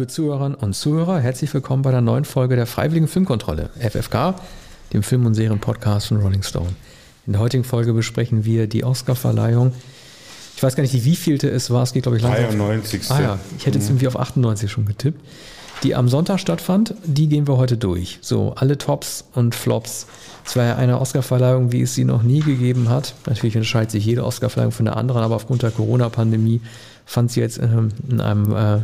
liebe Zuhörerinnen und Zuhörer, herzlich willkommen bei der neuen Folge der Freiwilligen Filmkontrolle, FFK, dem Film- und Serienpodcast von Rolling Stone. In der heutigen Folge besprechen wir die Oscarverleihung. Ich weiß gar nicht, wie wievielte es war. Es geht, glaube ich, langsam. 93. Ah ja, ich hätte jetzt mhm. irgendwie auf 98 schon getippt. Die am Sonntag stattfand, die gehen wir heute durch. So, alle Tops und Flops. Es war ja eine Oscarverleihung, wie es sie noch nie gegeben hat. Natürlich unterscheidet sich jede Oscarverleihung von der anderen, aber aufgrund der Corona-Pandemie fand sie jetzt in, in einem, äh,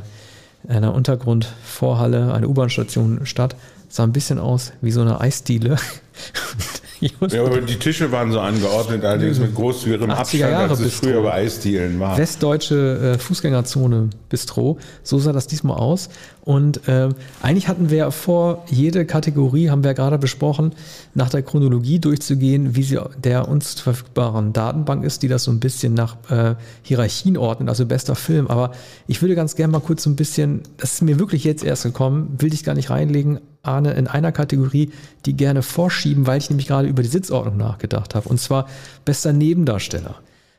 einer Untergrundvorhalle, einer U-Bahn-Station statt. Sah ein bisschen aus wie so eine Eisdiele. ja, aber die Tische waren so angeordnet, allerdings mit großzügigem Abstand, Jahre als es früher bei Eisdielen war. Westdeutsche äh, Fußgängerzone Bistro, so sah das diesmal aus. Und äh, eigentlich hatten wir vor, jede Kategorie, haben wir ja gerade besprochen, nach der Chronologie durchzugehen, wie sie der uns verfügbaren Datenbank ist, die das so ein bisschen nach äh, Hierarchien ordnet, also bester Film. Aber ich würde ganz gerne mal kurz so ein bisschen, das ist mir wirklich jetzt erst gekommen, will ich gar nicht reinlegen, Arne, in einer Kategorie, die gerne vorschieben, weil ich nämlich gerade über die Sitzordnung nachgedacht habe. Und zwar bester Nebendarsteller.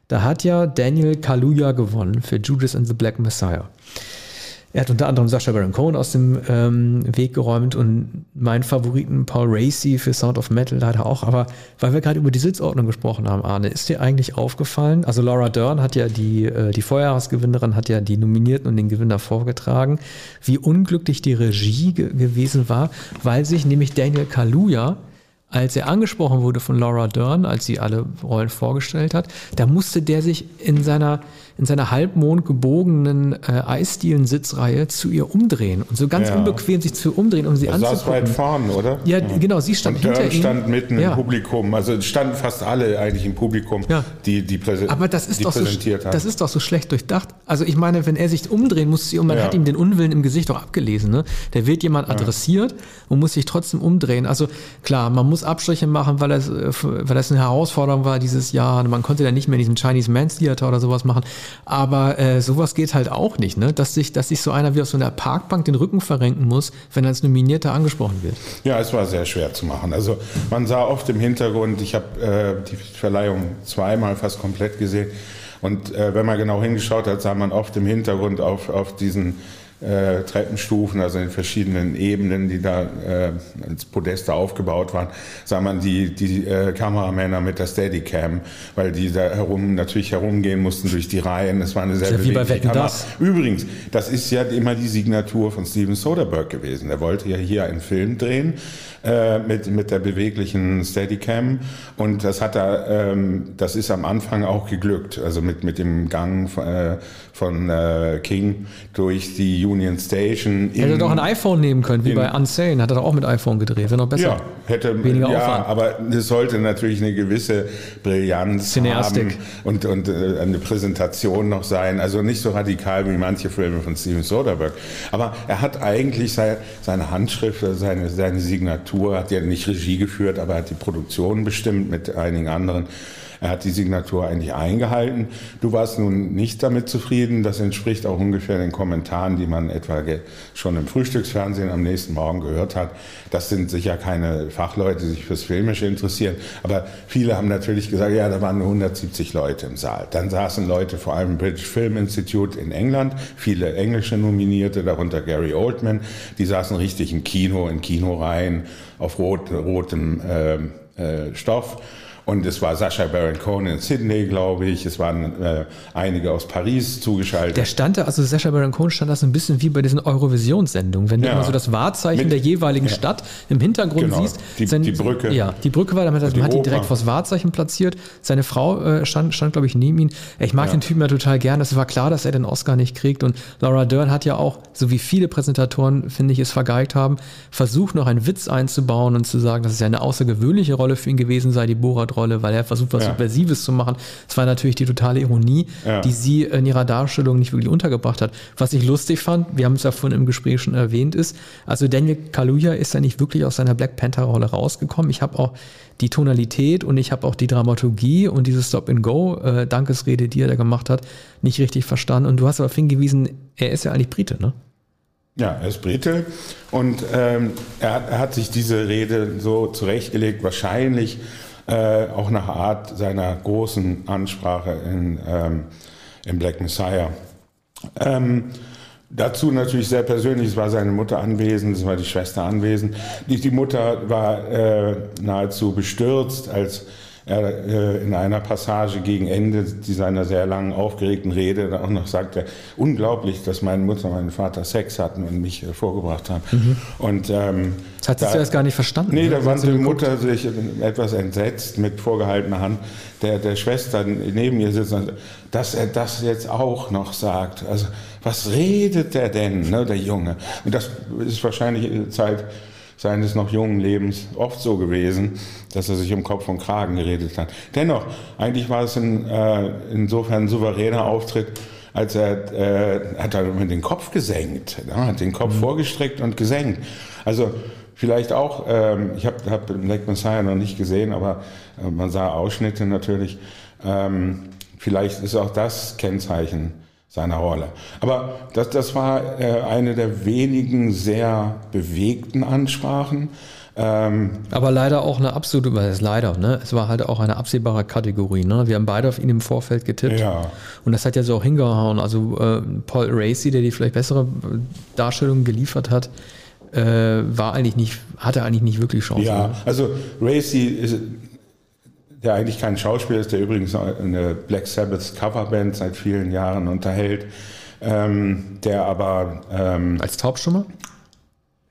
Da hat ja Daniel Kaluuya gewonnen für Judas and the Black Messiah. Er hat unter anderem Sascha Baron Cohen aus dem ähm, Weg geräumt und meinen Favoriten Paul Racy für Sound of Metal leider auch. Aber weil wir gerade über die Sitzordnung gesprochen haben, Arne, ist dir eigentlich aufgefallen? Also Laura Dern hat ja die, äh, die Vorjahresgewinnerin, hat ja die Nominierten und den Gewinner vorgetragen, wie unglücklich die Regie ge gewesen war, weil sich nämlich Daniel Kaluuya als er angesprochen wurde von Laura Dern, als sie alle Rollen vorgestellt hat, da musste der sich in seiner in seiner halbmond gebogenen äh, Eisdielen-Sitzreihe zu ihr umdrehen und so ganz ja. unbequem sich zu umdrehen, um sie also anzugucken. saß weit vorne, oder? Ja, ja, genau, sie stand und hinter ihm. stand mitten ja. im Publikum, also standen fast alle eigentlich im Publikum, die, die, präse Aber das ist doch präsentiert so, haben. Das ist doch so schlecht durchdacht. Also ich meine, wenn er sich umdrehen muss, und man hat ihm den Unwillen im Gesicht doch abgelesen. Ne? Da wird jemand adressiert und muss sich trotzdem umdrehen. Also klar, man muss Abstriche machen, weil das, äh, weil das eine Herausforderung war dieses Jahr. Man konnte da nicht mehr in diesem Chinese Man's Theater oder sowas machen. Aber äh, sowas geht halt auch nicht, ne? Dass sich, dass sich so einer wie aus so einer Parkbank den Rücken verrenken muss, wenn er als Nominierter angesprochen wird. Ja, es war sehr schwer zu machen. Also man sah oft im Hintergrund, ich habe äh, die Verleihung zweimal fast komplett gesehen. Und äh, wenn man genau hingeschaut hat, sah man oft im Hintergrund auf, auf diesen äh, Treppenstufen, also in verschiedenen Ebenen, die da äh, als Podeste aufgebaut waren, sah man die, die äh, Kameramänner mit der Steadicam, weil die da herum natürlich herumgehen mussten durch die Reihen. Es war eine sehr ja, wie bei Wetten das. Übrigens, das ist ja immer die Signatur von Steven Soderbergh gewesen. Er wollte ja hier einen Film drehen äh, mit, mit der beweglichen Steadicam und das hat er, ähm, das ist am Anfang auch geglückt, also mit, mit dem Gang von, äh, von äh, King durch die Union Station. Er hätte doch ein iPhone nehmen können, wie in, bei Unsane, hat er doch auch mit iPhone gedreht, wäre noch besser. Ja, hätte, weniger ja, Aufwand. aber es sollte natürlich eine gewisse Brillanz Cineastik. haben und, und äh, eine Präsentation noch sein, also nicht so radikal wie manche Filme von Steven Soderbergh. Aber er hat eigentlich seine, seine Handschrift, seine, seine Signatur, hat ja nicht Regie geführt, aber er hat die Produktion bestimmt mit einigen anderen er hat die Signatur eigentlich eingehalten. Du warst nun nicht damit zufrieden. Das entspricht auch ungefähr den Kommentaren, die man etwa schon im Frühstücksfernsehen am nächsten Morgen gehört hat. Das sind sicher keine Fachleute, die sich fürs Filmische interessieren. Aber viele haben natürlich gesagt, ja, da waren nur 170 Leute im Saal. Dann saßen Leute, vor allem im British Film Institute in England, viele englische Nominierte, darunter Gary Oldman. Die saßen richtig im Kino, in Kinoreihen auf rot, rotem äh, äh, Stoff. Und es war Sascha Baron Cohen in Sydney, glaube ich. Es waren äh, einige aus Paris zugeschaltet. Der stand da, also Sascha Baron Cohen stand da so ein bisschen wie bei diesen Eurovisionssendungen. Wenn du immer so das Wahrzeichen Mit, der jeweiligen ja. Stadt im Hintergrund genau. siehst. Die, sein, die, Brücke. Ja, die Brücke war, damit man hat ihn direkt vors Wahrzeichen platziert. Seine Frau äh, stand, stand glaube ich, neben ihm. Ich mag ja. den Typen ja total gern. Es war klar, dass er den Oscar nicht kriegt. Und Laura Dern hat ja auch, so wie viele Präsentatoren, finde ich, es vergeigt haben, versucht noch einen Witz einzubauen und zu sagen, dass es ja eine außergewöhnliche Rolle für ihn gewesen sei, die Borat Rolle, weil er versucht, was ja. Subversives zu machen. Es war natürlich die totale Ironie, ja. die sie in ihrer Darstellung nicht wirklich untergebracht hat. Was ich lustig fand, wir haben es ja vorhin im Gespräch schon erwähnt, ist, also Daniel Kaluuya ist ja nicht wirklich aus seiner Black Panther-Rolle rausgekommen. Ich habe auch die Tonalität und ich habe auch die Dramaturgie und diese Stop-and-Go, äh, die er da gemacht hat, nicht richtig verstanden. Und du hast aber hingewiesen, er ist ja eigentlich Brite, ne? Ja, er ist Brite und ähm, er, hat, er, hat, sich diese Rede so zurechtgelegt, wahrscheinlich äh, auch nach Art seiner großen Ansprache in, ähm, in Black Messiah. Ähm, Dazu natürlich sehr persönlich, es war seine Mutter anwesend, es war die Schwester anwesend. Die, die Mutter war äh, nahezu bestürzt, als er äh, in einer Passage gegen Ende seiner sehr langen, aufgeregten Rede auch noch sagte, unglaublich, dass meine Mutter und mein Vater Sex hatten und mich äh, vorgebracht haben. Mhm. Und, ähm, das hat sie da, zuerst gar nicht verstanden. Nee, ne? da wandte die Mutter sich etwas entsetzt mit vorgehaltener Hand der, der Schwester neben ihr sitzen, dass er das jetzt auch noch sagt. Also was redet der denn, ne, der Junge? Und das ist wahrscheinlich Zeit seines noch jungen Lebens oft so gewesen, dass er sich um Kopf und Kragen geredet hat. Dennoch, eigentlich war es in, äh, insofern ein souveräner Auftritt, als er äh, hat er mit den Kopf gesenkt, ne? hat den Kopf mhm. vorgestreckt und gesenkt. Also vielleicht auch, ähm, ich habe hab Black Messiah noch nicht gesehen, aber äh, man sah Ausschnitte natürlich. Ähm, vielleicht ist auch das Kennzeichen seiner Rolle. Aber das, das war äh, eine der wenigen sehr bewegten Ansprachen. Ähm, Aber leider auch eine absolute, weil es leider, ne? Es war halt auch eine absehbare Kategorie, ne? Wir haben beide auf ihn im Vorfeld getippt. Ja. Und das hat ja so auch hingehauen. Also äh, Paul Racy, der die vielleicht bessere Darstellung geliefert hat, äh, war eigentlich nicht, hatte eigentlich nicht wirklich Chance. Ja, ne? also Racy ist, der eigentlich kein Schauspieler ist, der übrigens eine Black Sabbath Coverband seit vielen Jahren unterhält, ähm, der aber ähm, als Taubstummer?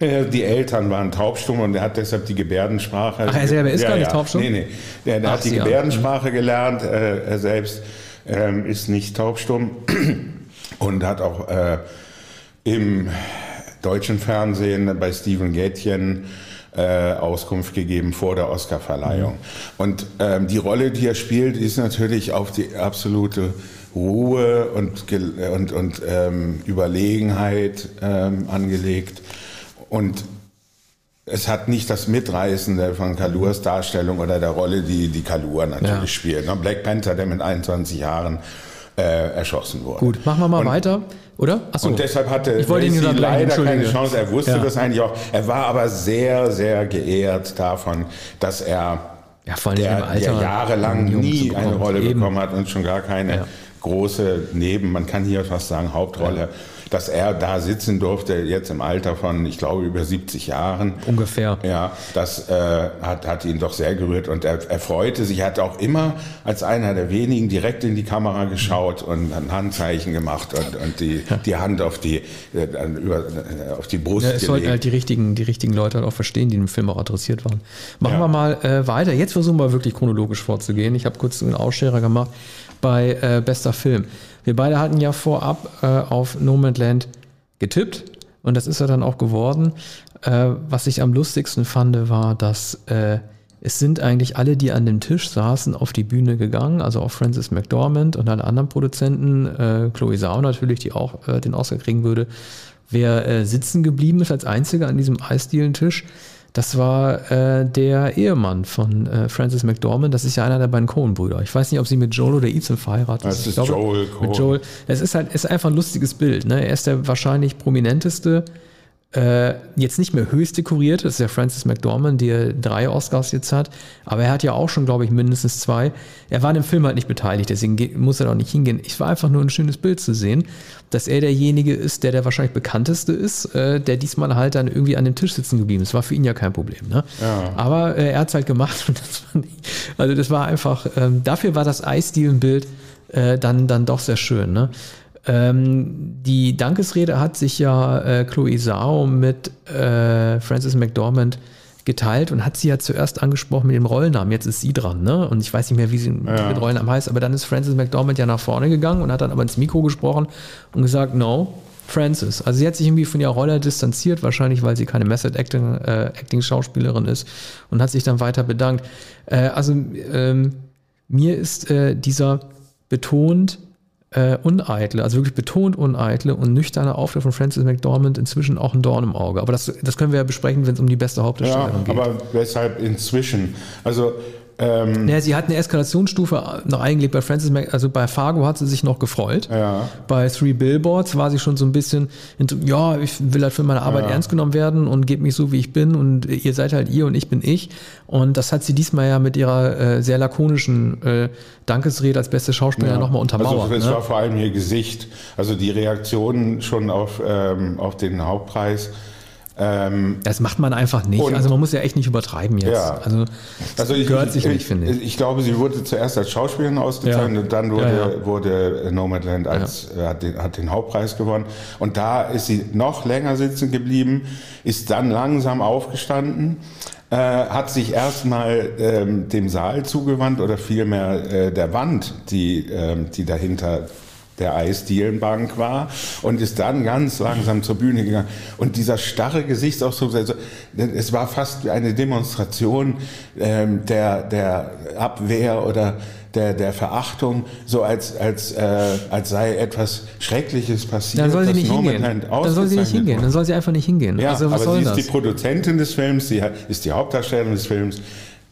Die Eltern waren taubstumm und er hat deshalb die Gebärdensprache. Ach, er selber ist ja, gar nicht ja. taubstumm? Nee, nee. Der, der Ach, hat die Gebärdensprache gelernt. Äh, er selbst ähm, ist nicht taubstumm und hat auch äh, im deutschen Fernsehen bei Steven Gätjen äh, Auskunft gegeben vor der Oscarverleihung. Mhm. Und ähm, die Rolle, die er spielt, ist natürlich auf die absolute Ruhe und, und, und ähm, Überlegenheit ähm, angelegt. Und es hat nicht das Mitreißende von Kalurs Darstellung oder der Rolle, die die Kalur natürlich ja. spielt. Ne? Black Panther, der mit 21 Jahren äh, erschossen wurde. Gut, machen wir mal und, weiter, oder? Achso. Und deshalb hatte ich ihn leider keine Chance. Er wusste ja. das eigentlich auch. Er war aber sehr, sehr geehrt davon, dass er ja, vor allem der, im Alter der jahrelang nie eine Rolle Eben. bekommen hat und schon gar keine ja. große Neben, man kann hier fast sagen Hauptrolle dass er da sitzen durfte, jetzt im Alter von, ich glaube, über 70 Jahren. Ungefähr. Ja, das äh, hat, hat ihn doch sehr gerührt und er, er freute sich. Er hat auch immer als einer der wenigen direkt in die Kamera geschaut und ein Handzeichen gemacht und, und die, ja. die Hand auf die, äh, über, äh, auf die Brust ja, es gelegt. sollten halt die richtigen, die richtigen Leute halt auch verstehen, die im Film auch adressiert waren. Machen ja. wir mal äh, weiter. Jetzt versuchen wir wirklich chronologisch vorzugehen. Ich habe kurz einen Ausscherer gemacht bei äh, bester Film. Wir beide hatten ja vorab äh, auf No Man's Land getippt und das ist ja dann auch geworden. Äh, was ich am lustigsten fand, war, dass äh, es sind eigentlich alle, die an dem Tisch saßen, auf die Bühne gegangen, also auch Francis McDormand und alle anderen Produzenten, äh, Chloe Zhao natürlich, die auch äh, den Oscar kriegen würde. Wer äh, sitzen geblieben ist als einziger an diesem Eisdielentisch, das war äh, der Ehemann von äh, Francis McDormand. Das ist ja einer der beiden Coen-Brüder. Ich weiß nicht, ob sie mit Joel oder Ethan verheiratet sind. Das ist glaube, Joel Cohen. Mit Joel. Es ist halt ist einfach ein lustiges Bild. Ne? Er ist der wahrscheinlich prominenteste äh, jetzt nicht mehr höchst dekoriert, das ist ja Francis McDormand, der drei Oscars jetzt hat, aber er hat ja auch schon, glaube ich, mindestens zwei. Er war in dem Film halt nicht beteiligt, deswegen muss er auch nicht hingehen. Ich war einfach nur ein schönes Bild zu sehen, dass er derjenige ist, der der wahrscheinlich bekannteste ist, äh, der diesmal halt dann irgendwie an dem Tisch sitzen geblieben ist. War für ihn ja kein Problem. Ne? Ja. Aber äh, er hat es halt gemacht und das fand ich, also das war einfach, ähm, dafür war das Eisdielenbild äh, dann, dann doch sehr schön. Ne? Ähm, die Dankesrede hat sich ja äh, Chloe Zhao mit äh, Francis McDormand geteilt und hat sie ja zuerst angesprochen mit dem Rollnamen. Jetzt ist sie dran, ne? Und ich weiß nicht mehr, wie sie ja. mit Rollnamen heißt, aber dann ist Francis McDormand ja nach vorne gegangen und hat dann aber ins Mikro gesprochen und gesagt, no, Francis. Also sie hat sich irgendwie von ihrer Rolle distanziert, wahrscheinlich weil sie keine Method Acting, äh, Acting Schauspielerin ist und hat sich dann weiter bedankt. Äh, also ähm, mir ist äh, dieser betont äh, uneitle, also wirklich betont uneitle und nüchterne Auftritt von Francis McDormand inzwischen auch ein Dorn im Auge. Aber das, das können wir ja besprechen, wenn es um die beste Hauptdarstellerin ja, geht. Aber weshalb inzwischen? Also Ähm, ja, sie hat eine Eskalationsstufe noch eingelegt bei Francis Mac, also bei Fargo hat sie sich noch gefreut. Ja. Bei Three Billboards war sie schon so ein bisschen, ja, ich will halt für meine Arbeit ja. ernst genommen werden und gebe mich so, wie ich bin und ihr seid halt ihr und ich bin ich. Und das hat sie diesmal ja mit ihrer äh, sehr lakonischen äh, Dankesrede als beste Schauspielerin ja. nochmal untermauert. Also es ne? war vor allem ihr Gesicht, also die Reaktionen schon auf, ähm, auf den Hauptpreis ähm, das macht man einfach nicht. Also man muss ja echt nicht übertreiben jetzt. Ja. Also, also ich, gehört sich ich, nicht, finde ich. Ich glaube, sie wurde zuerst als Schauspielerin ausgezeichnet ja. und dann wurde, ja, ja. wurde Nomadland als, äh, hat, den, hat den Hauptpreis gewonnen. Und da ist sie noch länger sitzen geblieben, ist dann langsam aufgestanden. Äh, hat sich erstmal ähm, dem Saal zugewandt oder vielmehr äh, der Wand, die, ähm, die dahinter der Eisdielenbank war und ist dann ganz langsam zur Bühne gegangen. Und dieser starre Gesichtsausdruck, also, es war fast eine Demonstration ähm, der, der Abwehr oder der, der Verachtung, so als, als, äh, als sei etwas Schreckliches passiert. Dann soll sie nicht hingehen. Dann soll sie nicht hingehen. Dann soll sie einfach nicht hingehen. Ja, also, aber sie ist das? die Produzentin des Films, sie ist die Hauptdarstellerin des Films.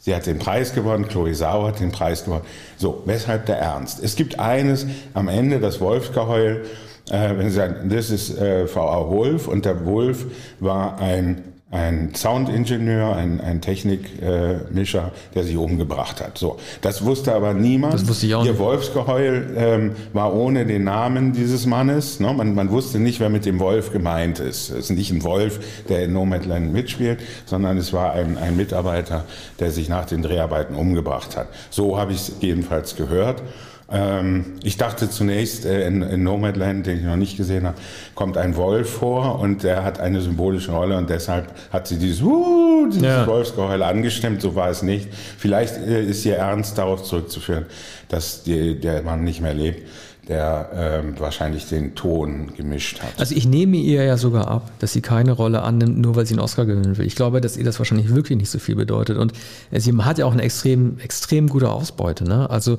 Sie hat den Preis gewonnen, Chloe Sau hat den Preis gewonnen. So, weshalb der Ernst? Es gibt eines am Ende, das Wolfsgeheul, äh, wenn Sie sagen, das ist äh, V.A. Wolf und der Wolf war ein ein Soundingenieur, ein, ein Technikmischer, äh, der sich umgebracht hat. So, das wusste aber niemand. Das wusste ich auch Ihr nicht. Wolfsgeheul ähm, war ohne den Namen dieses Mannes. Ne? Man, man wusste nicht, wer mit dem Wolf gemeint ist. Es ist nicht ein Wolf, der in Nomadland mitspielt, sondern es war ein, ein Mitarbeiter, der sich nach den Dreharbeiten umgebracht hat. So habe ich es jedenfalls gehört. Ähm, ich dachte zunächst, äh, in, in Nomadland, den ich noch nicht gesehen habe, kommt ein Wolf vor und der hat eine symbolische Rolle und deshalb hat sie dieses, uh, dieses ja. Wolfsgeheul angestimmt. So war es nicht. Vielleicht äh, ist ihr Ernst darauf zurückzuführen, dass die, der Mann nicht mehr lebt der ähm, wahrscheinlich den Ton gemischt hat. Also ich nehme ihr ja sogar ab, dass sie keine Rolle annimmt, nur weil sie einen Oscar gewinnen will. Ich glaube, dass ihr das wahrscheinlich wirklich nicht so viel bedeutet. Und äh, sie hat ja auch eine extrem, extrem gute Ausbeute. Ne? Also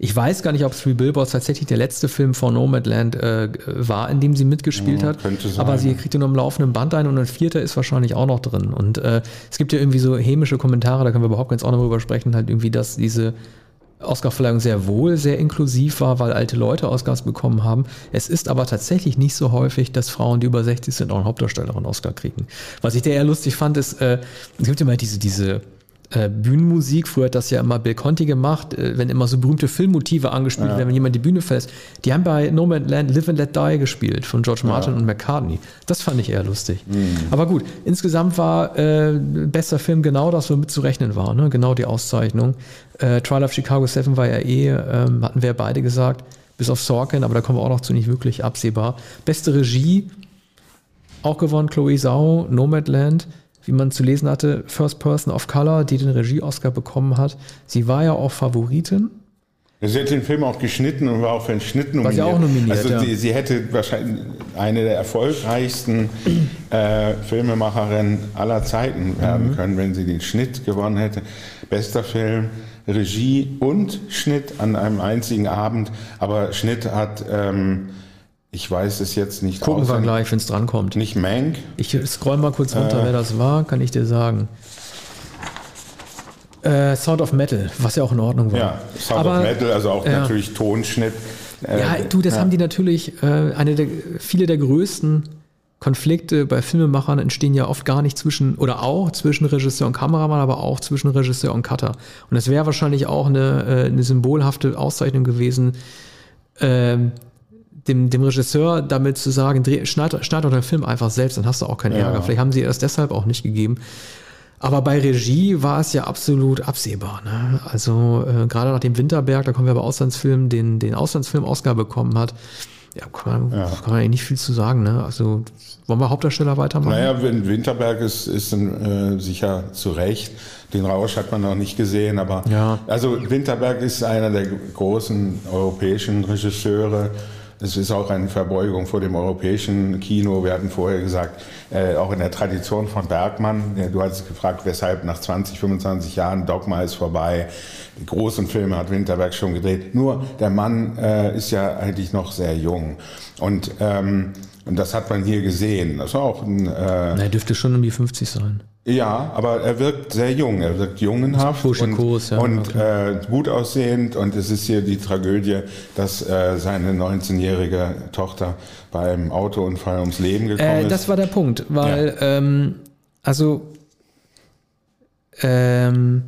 ich weiß gar nicht, ob Three Billboards tatsächlich der letzte Film von Nomadland äh, war, in dem sie mitgespielt ja, hat. Aber sie kriegt ihn am laufenden Band ein und ein vierter ist wahrscheinlich auch noch drin. Und äh, es gibt ja irgendwie so hämische Kommentare, da können wir überhaupt ganz auch noch drüber sprechen, halt irgendwie, dass diese Oscarverleihung sehr wohl sehr inklusiv war, weil alte Leute Oscars bekommen haben. Es ist aber tatsächlich nicht so häufig, dass Frauen, die über 60 sind, auch einen Hauptdarsteller einen Oscar kriegen. Was ich da eher lustig fand, ist, äh, es gibt immer diese, diese äh, Bühnenmusik. Früher hat das ja immer Bill Conti gemacht, äh, wenn immer so berühmte Filmmotive angespielt ja. werden, wenn jemand die Bühne verlässt. Die haben bei No Man's Land Live and Let Die gespielt von George Martin ja. und McCartney. Das fand ich eher lustig. Mhm. Aber gut, insgesamt war äh, bester Film genau das, womit zu rechnen war. Ne? Genau die Auszeichnung. Äh, Trial of Chicago 7 war ja eh, ähm, hatten wir beide gesagt, bis auf Sorkin, aber da kommen wir auch noch zu nicht wirklich absehbar. Beste Regie, auch gewonnen Chloe Zhao, Nomadland wie man zu lesen hatte, First Person of Color, die den Regie-Oscar bekommen hat. Sie war ja auch Favoritin. Sie hat den Film auch geschnitten und war auch für den Schnitt nominiert. War sie auch nominiert, Also ja. sie, sie, hätte wahrscheinlich eine der erfolgreichsten äh, Filmemacherinnen aller Zeiten werden mhm. können, wenn sie den Schnitt gewonnen hätte. Bester Film, Regie und Schnitt an einem einzigen Abend. Aber Schnitt hat... Ähm, ich weiß es jetzt nicht. Gucken wir gleich, wenn es drankommt. Nicht Mank. Ich scroll mal kurz runter, äh, wer das war, kann ich dir sagen. Äh, Sound of Metal, was ja auch in Ordnung war. Ja, Sound Aber, of Metal, also auch ja. natürlich Tonschnitt. Äh, ja, du, das ja. haben die natürlich, äh, eine der, viele der größten Konflikte bei Filmemachern entstehen ja oft gar nicht zwischen, oder auch zwischen Regisseur und Kameramann, aber auch zwischen Regisseur und Cutter. Und es wäre wahrscheinlich auch eine, äh, eine symbolhafte Auszeichnung gewesen, ähm, dem, dem Regisseur damit zu sagen, dreh, schneid, schneid doch den Film einfach selbst, dann hast du auch keinen ja. Ärger. Vielleicht haben sie es deshalb auch nicht gegeben. Aber bei Regie war es ja absolut absehbar. Ne? Also äh, gerade nach dem Winterberg, da kommen wir bei Auslandsfilmen, den, den Auslandsfilm Oscar bekommen hat, ja, kann man, ja. kann man eigentlich nicht viel zu sagen. Ne? Also wollen wir Hauptdarsteller weitermachen? Naja, Winterberg ist, ist äh, sicher zu Recht. Den Rausch hat man noch nicht gesehen, aber ja. also Winterberg ist einer der großen europäischen Regisseure es ist auch eine Verbeugung vor dem europäischen Kino. Wir hatten vorher gesagt, äh, auch in der Tradition von Bergmann, äh, du hast gefragt, weshalb nach 20, 25 Jahren Dogma ist vorbei. Die großen Filme hat Winterberg schon gedreht. Nur der Mann äh, ist ja eigentlich noch sehr jung. Und, ähm, und das hat man hier gesehen. Das war auch ein. Äh, er dürfte schon um die 50 sein. Ja, aber er wirkt sehr jung. Er wirkt jungenhaft und, ja, und okay. äh, gut aussehend. Und es ist hier die Tragödie, dass äh, seine 19-jährige Tochter bei einem Autounfall ums Leben gekommen Äh, ist. das war der Punkt, weil, ähm, also, ähm,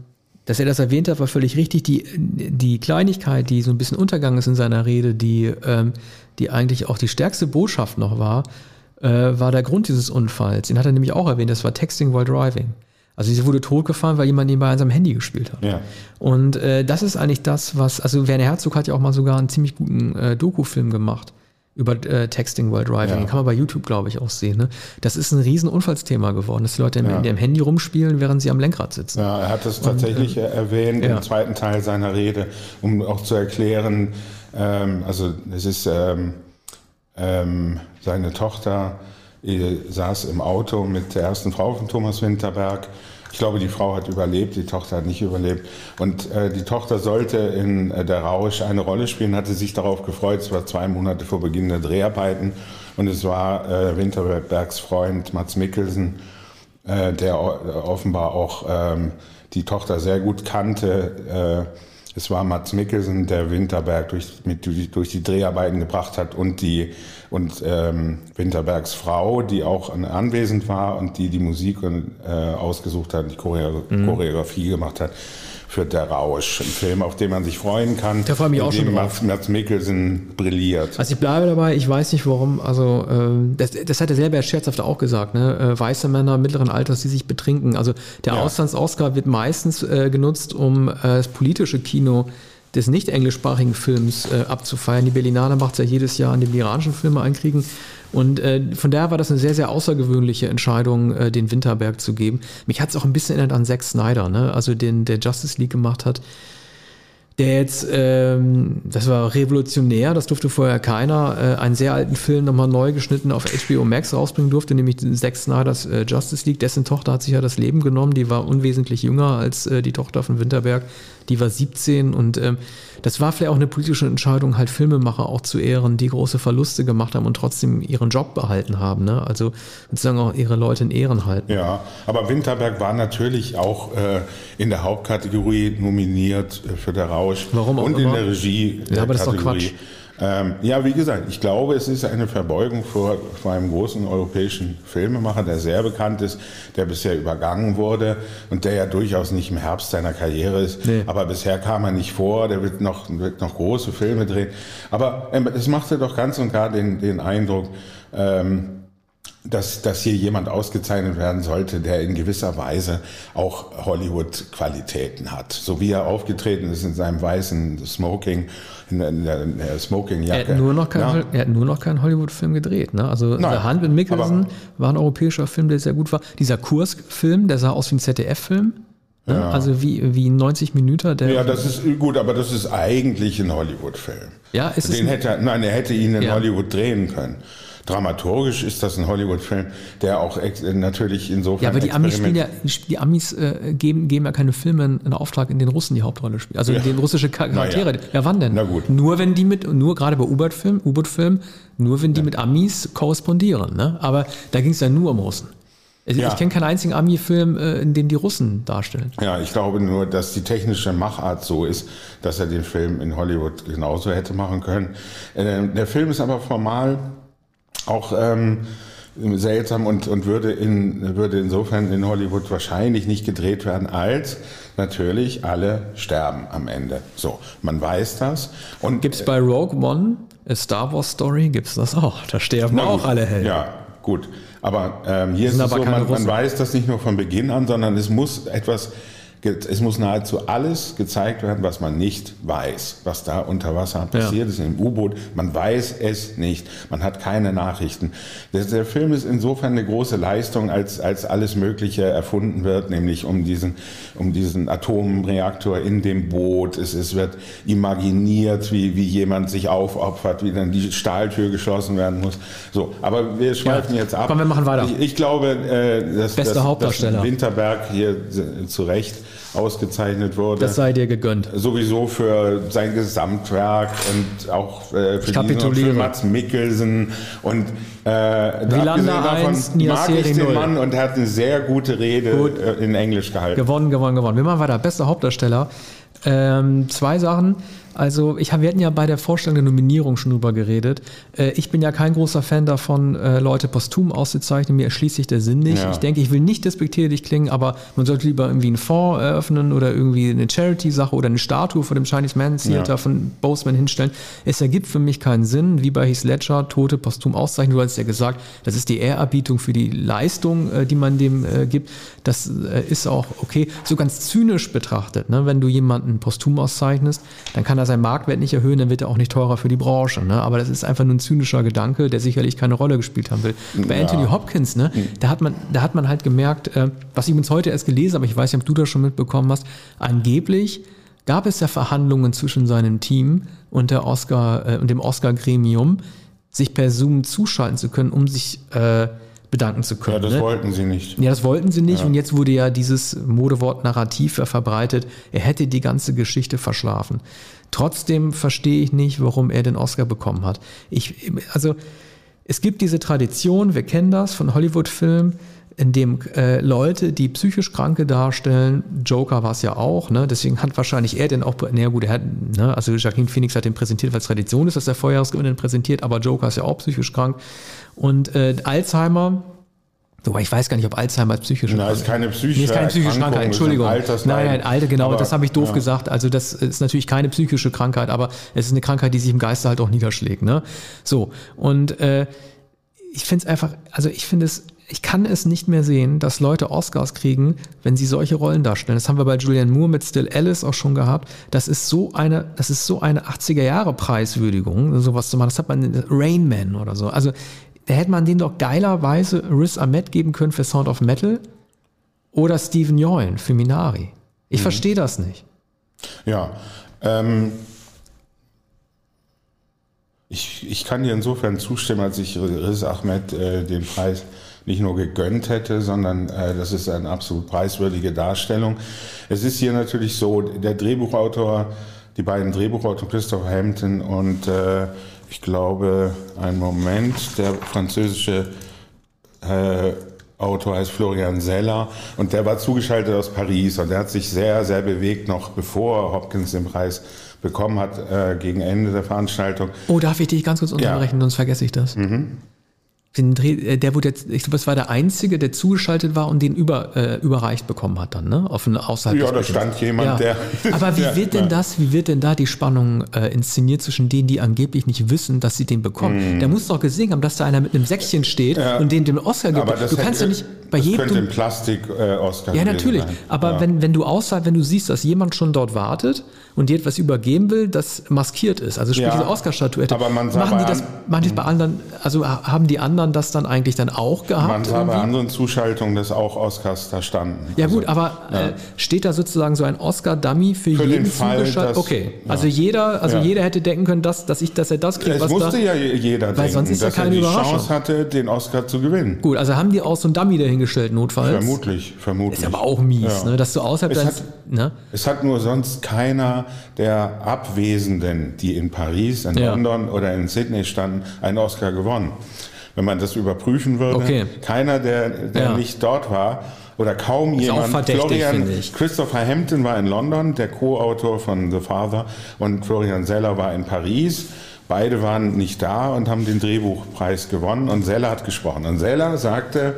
dass er das erwähnt hat, war völlig richtig. Die, die Kleinigkeit, die so ein bisschen untergegangen ist in seiner Rede, die, ähm, die eigentlich auch die stärkste Botschaft noch war, äh, war der Grund dieses Unfalls. Den hat er nämlich auch erwähnt, das war Texting while driving. Also sie wurde totgefahren, weil jemand nebenbei an seinem Handy gespielt hat. Ja. Und äh, das ist eigentlich das, was, also Werner Herzog hat ja auch mal sogar einen ziemlich guten äh, Doku-Film gemacht über äh, Texting while driving. Ja. Den kann man bei YouTube, glaube ich, auch sehen. Ne? Das ist ein riesen Unfallsthema geworden, dass die Leute Ja. in dem Handy rumspielen, während sie am Lenkrad sitzen. Ja, er hat es tatsächlich erwähnt ja. im zweiten Teil seiner Rede, um auch zu erklären, ähm, also es ist ähm, ähm, seine Tochter äh, saß im Auto mit der ersten Frau von Thomas Winterberg. Ich glaube, die Frau hat überlebt, die Tochter hat nicht überlebt. Und äh, die Tochter sollte in äh, der Rausch eine Rolle spielen, hatte sich darauf gefreut. Es war zwei Monate vor Beginn der Dreharbeiten. Und es war äh, Winterbergs Freund Mats Mikkelsen, äh, der offenbar auch ähm, die Tochter sehr gut kannte. Es war Mats Mikkelsen, der Winterberg durch, mit, durch, die Dreharbeiten gebracht hat und die und ähm, Winterbergs Frau, die auch an- anwesend war und die die Musik äh, ausgesucht hat, die Choreo Choreografie gemacht hat für Der Rausch, ein Film, auf den man sich freuen kann. Da freue ich mich auch schon drauf. Mats, Mikkelsen brilliert. Also ich bleibe dabei, ich weiß nicht warum, also ähm, das, das hat er selber scherzhaft auch gesagt, ne? äh, weiße Männer mittleren Alters, die sich betrinken. Also der Ja. Auslands-Oscar wird meistens äh, genutzt, um äh, das politische Kino des nicht englischsprachigen Films äh, abzufeiern. Die Berlinale macht es ja jedes Jahr an dem iranischen Filme einkriegen. Und äh, von daher war das eine sehr, sehr außergewöhnliche Entscheidung, äh, den Winterberg zu geben. Mich hat es auch ein bisschen erinnert an Zack Snyder, ne? also den der Justice League gemacht hat der jetzt, ähm, das war revolutionär, das durfte vorher keiner, äh, einen sehr alten Film nochmal neu geschnitten auf HBO Max rausbringen durfte, nämlich Zack Snyders äh, Justice League. Dessen Tochter hat sich ja das Leben genommen, die war unwesentlich jünger als äh, die Tochter von Winterberg, die war 17 und ähm, das war vielleicht auch eine politische Entscheidung, halt Filmemacher auch zu ehren, die große Verluste gemacht haben und trotzdem ihren Job behalten haben, ne? also sozusagen auch ihre Leute in Ehren halten. Ja, aber Winterberg war natürlich auch äh, in der Hauptkategorie nominiert äh, für der Rausch Warum auch und in immer? der Regie. Ja, aber das ist doch. Quatsch. Ähm, ja, wie gesagt, ich glaube, es ist eine Verbeugung vor, vor einem großen europäischen Filmemacher, der sehr bekannt ist, der bisher übergangen wurde und der ja durchaus nicht im Herbst seiner Karriere ist. Nee. Aber bisher kam er nicht vor, der wird noch, wird noch große Filme drehen. Aber ähm, es machte doch ganz und gar den, den Eindruck, ähm, dass, dass hier jemand ausgezeichnet werden sollte, der in gewisser Weise auch Hollywood-Qualitäten hat. So wie er aufgetreten ist in seinem weißen Smoking, in der, in der, in der Er Smoking-Jacke. hat nur noch, kein, Ja. Er nur noch keinen Hollywood-Film gedreht. Ne? Also Nein, The Hand mit Mikkelsen aber- war ein europäischer Film, der sehr gut war. Dieser Kurs-Film, der sah aus wie ein ZDF-Film. Ne? Ja. Also wie, wie ein 90 Minuten. Der, Ja, das ist gut, aber das ist eigentlich ein Hollywood-Film. Ja, ist es Den ein- hätte, nein, er hätte ihn in Ja. Hollywood drehen können. Dramaturgisch ist das ein Hollywood-Film, der auch ex natürlich insofern. ja, aber die Amis ja, die Amis äh, geben, geben ja keine Filme in, Auftrag, in denen Russen die Hauptrolle spielen. Also in denen russische Char- Na ja. Charaktere. Ja. wann denn? Na gut. Nur wenn die mit, nur gerade bei U-Boot-Film, U-Boot-Film, nur wenn die mit Amis korrespondieren. Ne? Aber da ging es ja nur um Russen. Also Ja. Ich kenne keinen einzigen Ami-Film, äh, in dem die Russen darstellen. Ja, ich glaube nur, dass die technische Machart so ist, dass er den Film in Hollywood genauso hätte machen können. Äh, Der Film ist aber formal auch ähm, seltsam und, und würde, in, würde insofern in Hollywood wahrscheinlich nicht gedreht werden, als natürlich alle sterben am Ende. So, man weiß das. Und Gibt's bei Rogue One, A Star Wars Story, gibt's das auch. Da sterben auch gut, alle Helden. Ja, gut. Aber ähm, hier ist es so, man, man weiß das nicht nur von Beginn an, sondern es muss etwas, es muss nahezu alles gezeigt werden, was man nicht weiß, was da unter Wasser passiert ist im U-Boot. Man weiß es nicht. Man hat keine Nachrichten. Der, der Film ist insofern eine große Leistung, als, als alles Mögliche erfunden wird, nämlich um diesen, um diesen Atomreaktor in dem Boot. Es, es wird imaginiert, wie, wie jemand sich aufopfert, wie dann die Stahltür geschlossen werden muss. So, aber wir schweifen jetzt ab. Komm, wir machen weiter. Ich, ich glaube, äh, dass, Bester dass, Hauptdarsteller. dass Winterberg hier zu Recht ausgezeichnet wurde. Das sei dir gegönnt. Sowieso für sein Gesamtwerk und auch äh, für, diesen für Mats Mikkelsen und äh, Wielander 1, mag ich den Mann und er hat eine sehr gute Rede Gut. Äh, in Englisch gehalten. Gewonnen, gewonnen, gewonnen. Wir machen weiter. Bester Hauptdarsteller. Ähm, zwei Sachen. Also ich hab, wir hatten ja bei der Vorstellung der Nominierung schon drüber geredet. Äh, ich bin ja kein großer Fan davon, äh, Leute posthum auszuzeichnen. Mir erschließt sich der Sinn nicht. Ja. Ich denke, ich will nicht despektierlich klingen, aber man sollte lieber irgendwie einen Fonds eröffnen oder irgendwie eine Charity-Sache oder eine Statue vor dem Chinese Man Theater ja. von Boseman hinstellen. Es ergibt für mich keinen Sinn, wie bei Heath Ledger, Tote posthum auszeichnen. Du hast ja gesagt, das ist die Ehrerbietung für die Leistung, äh, die man dem äh, gibt. Das äh, ist auch okay. So ganz zynisch betrachtet, ne? wenn du jemanden posthum auszeichnest, dann kann er seinen Marktwert nicht erhöhen, dann wird er auch nicht teurer für die Branche. Ne? Aber das ist einfach nur ein zynischer Gedanke, der sicherlich keine Rolle gespielt haben will. Bei ja. Anthony Hopkins, ne, mhm. da, hat man, da hat man halt gemerkt, äh, was ich uns heute erst gelesen habe, ich weiß nicht, ob du das schon mitbekommen hast, angeblich gab es ja Verhandlungen zwischen seinem Team und, der Oscar, äh, und dem Oscar-Gremium, sich per Zoom zuschalten zu können, um sich äh, bedanken zu können. Ja, das ne? wollten sie nicht. Ja, das wollten sie nicht. Ja. Und jetzt wurde ja dieses Modewort Narrativ verbreitet. Er hätte die ganze Geschichte verschlafen. Trotzdem verstehe ich nicht, warum er den Oscar bekommen hat. Ich, also, es gibt diese Tradition, wir kennen das von Hollywood-Filmen, in dem äh, Leute, die psychisch Kranke darstellen, Joker war es ja auch, ne? deswegen hat wahrscheinlich er den auch, naja gut, er hat, ne? also Joaquin Phoenix hat den präsentiert, weil es Tradition ist, dass der Vorjahresgewinner präsentiert, aber Joker ist ja auch psychisch krank. Und äh, Alzheimer, Wobei ich weiß gar nicht, ob Alzheimer psychische Krankheit ist. keine psychische nee, ist keine psychische Krankheit, Entschuldigung. Nein, nein, alte, genau, aber, das habe ich doof ja. gesagt. Also das ist natürlich keine psychische Krankheit, aber es ist eine Krankheit, die sich im Geiste halt auch niederschlägt. Ne? So, und äh, ich finde es einfach, also ich finde es ich kann es nicht mehr sehen, dass Leute Oscars kriegen, wenn sie solche Rollen darstellen. Das haben wir bei Julianne Moore mit Still Alice auch schon gehabt. Das ist so eine, das ist so eine 80er Jahre Preiswürdigung, sowas zu machen. Das hat man in Rain Man oder so. Also, da hätte man den doch geilerweise Riz Ahmed geben können für Sound of Metal oder Stephen Yeun für Minari. Ich mhm. verstehe das nicht. Ja, ähm, ich, ich kann dir insofern zustimmen, als ich Riz Ahmed äh, den Preis nicht nur gegönnt hätte, sondern äh, das ist eine absolut preiswürdige Darstellung. Es ist hier natürlich so, der Drehbuchautor, die beiden Drehbuchautoren Christopher Hampton und äh, ich glaube, ein Moment, der französische äh, Autor heißt Florian Seller und der war zugeschaltet aus Paris und der hat sich sehr, sehr bewegt, noch bevor Hopkins den Preis bekommen hat, äh, gegen Ende der Veranstaltung. Oh, darf ich dich ganz kurz unterbrechen, ja. sonst vergesse ich das. Mhm. Den Dreh, äh, der wurde jetzt, ich glaube, es war der einzige, der zugeschaltet war und den über, äh, überreicht bekommen hat dann, ne? Auf eine außerhalb Ja, da stand jemand, ja. der. Aber wie wird denn das, wie wird denn da die Spannung äh, inszeniert zwischen denen, die angeblich nicht wissen, dass sie den bekommen? Mm. Der muss doch gesehen haben, dass da einer mit einem Säckchen steht ja. und den den Oscar gibt. Aber das du kannst ja nicht bei das jedem. könnte ein Plastik-Oscar äh, Ja, natürlich. Sein. Aber ja. wenn, wenn du außerhalb, wenn du siehst, dass jemand schon dort wartet und dir etwas übergeben will, das maskiert ist, also sprich ja. diese Oscar-Statuette. Aber man machen die das, machen die bei anderen, also haben die anderen das dann eigentlich dann auch gehabt? Man sah bei anderen Zuschaltungen, dass auch Oscars da standen. Ja also, gut, aber ja. Äh, steht da sozusagen so ein Oscar-Dummy für, für, jeden zugeschaltet? Okay, ja. also jeder, also jeder hätte denken können, dass, dass, ich, dass er das kriegt. Es musste da, ja jeder weil denken, sonst ist dass ja keine er die. Chance hatte, den Oscar zu gewinnen. Gut, also haben die auch so ein Dummy dahingestellt, notfalls? Vermutlich, vermutlich. Ist aber auch mies, ne, dass du außerhalb es hat, ne? es hat nur sonst keiner der Abwesenden, die in Paris, in London oder in Sydney standen, einen Oscar gewonnen wenn man das überprüfen würde. Okay. Keiner, der, der ja. nicht dort war, oder kaum ist jemand. Florian Christopher Hampton war in London, der Co-Autor von The Father, und Florian Seller war in Paris. Beide waren nicht da und haben den Drehbuchpreis gewonnen und Seller hat gesprochen. Und Seller sagte,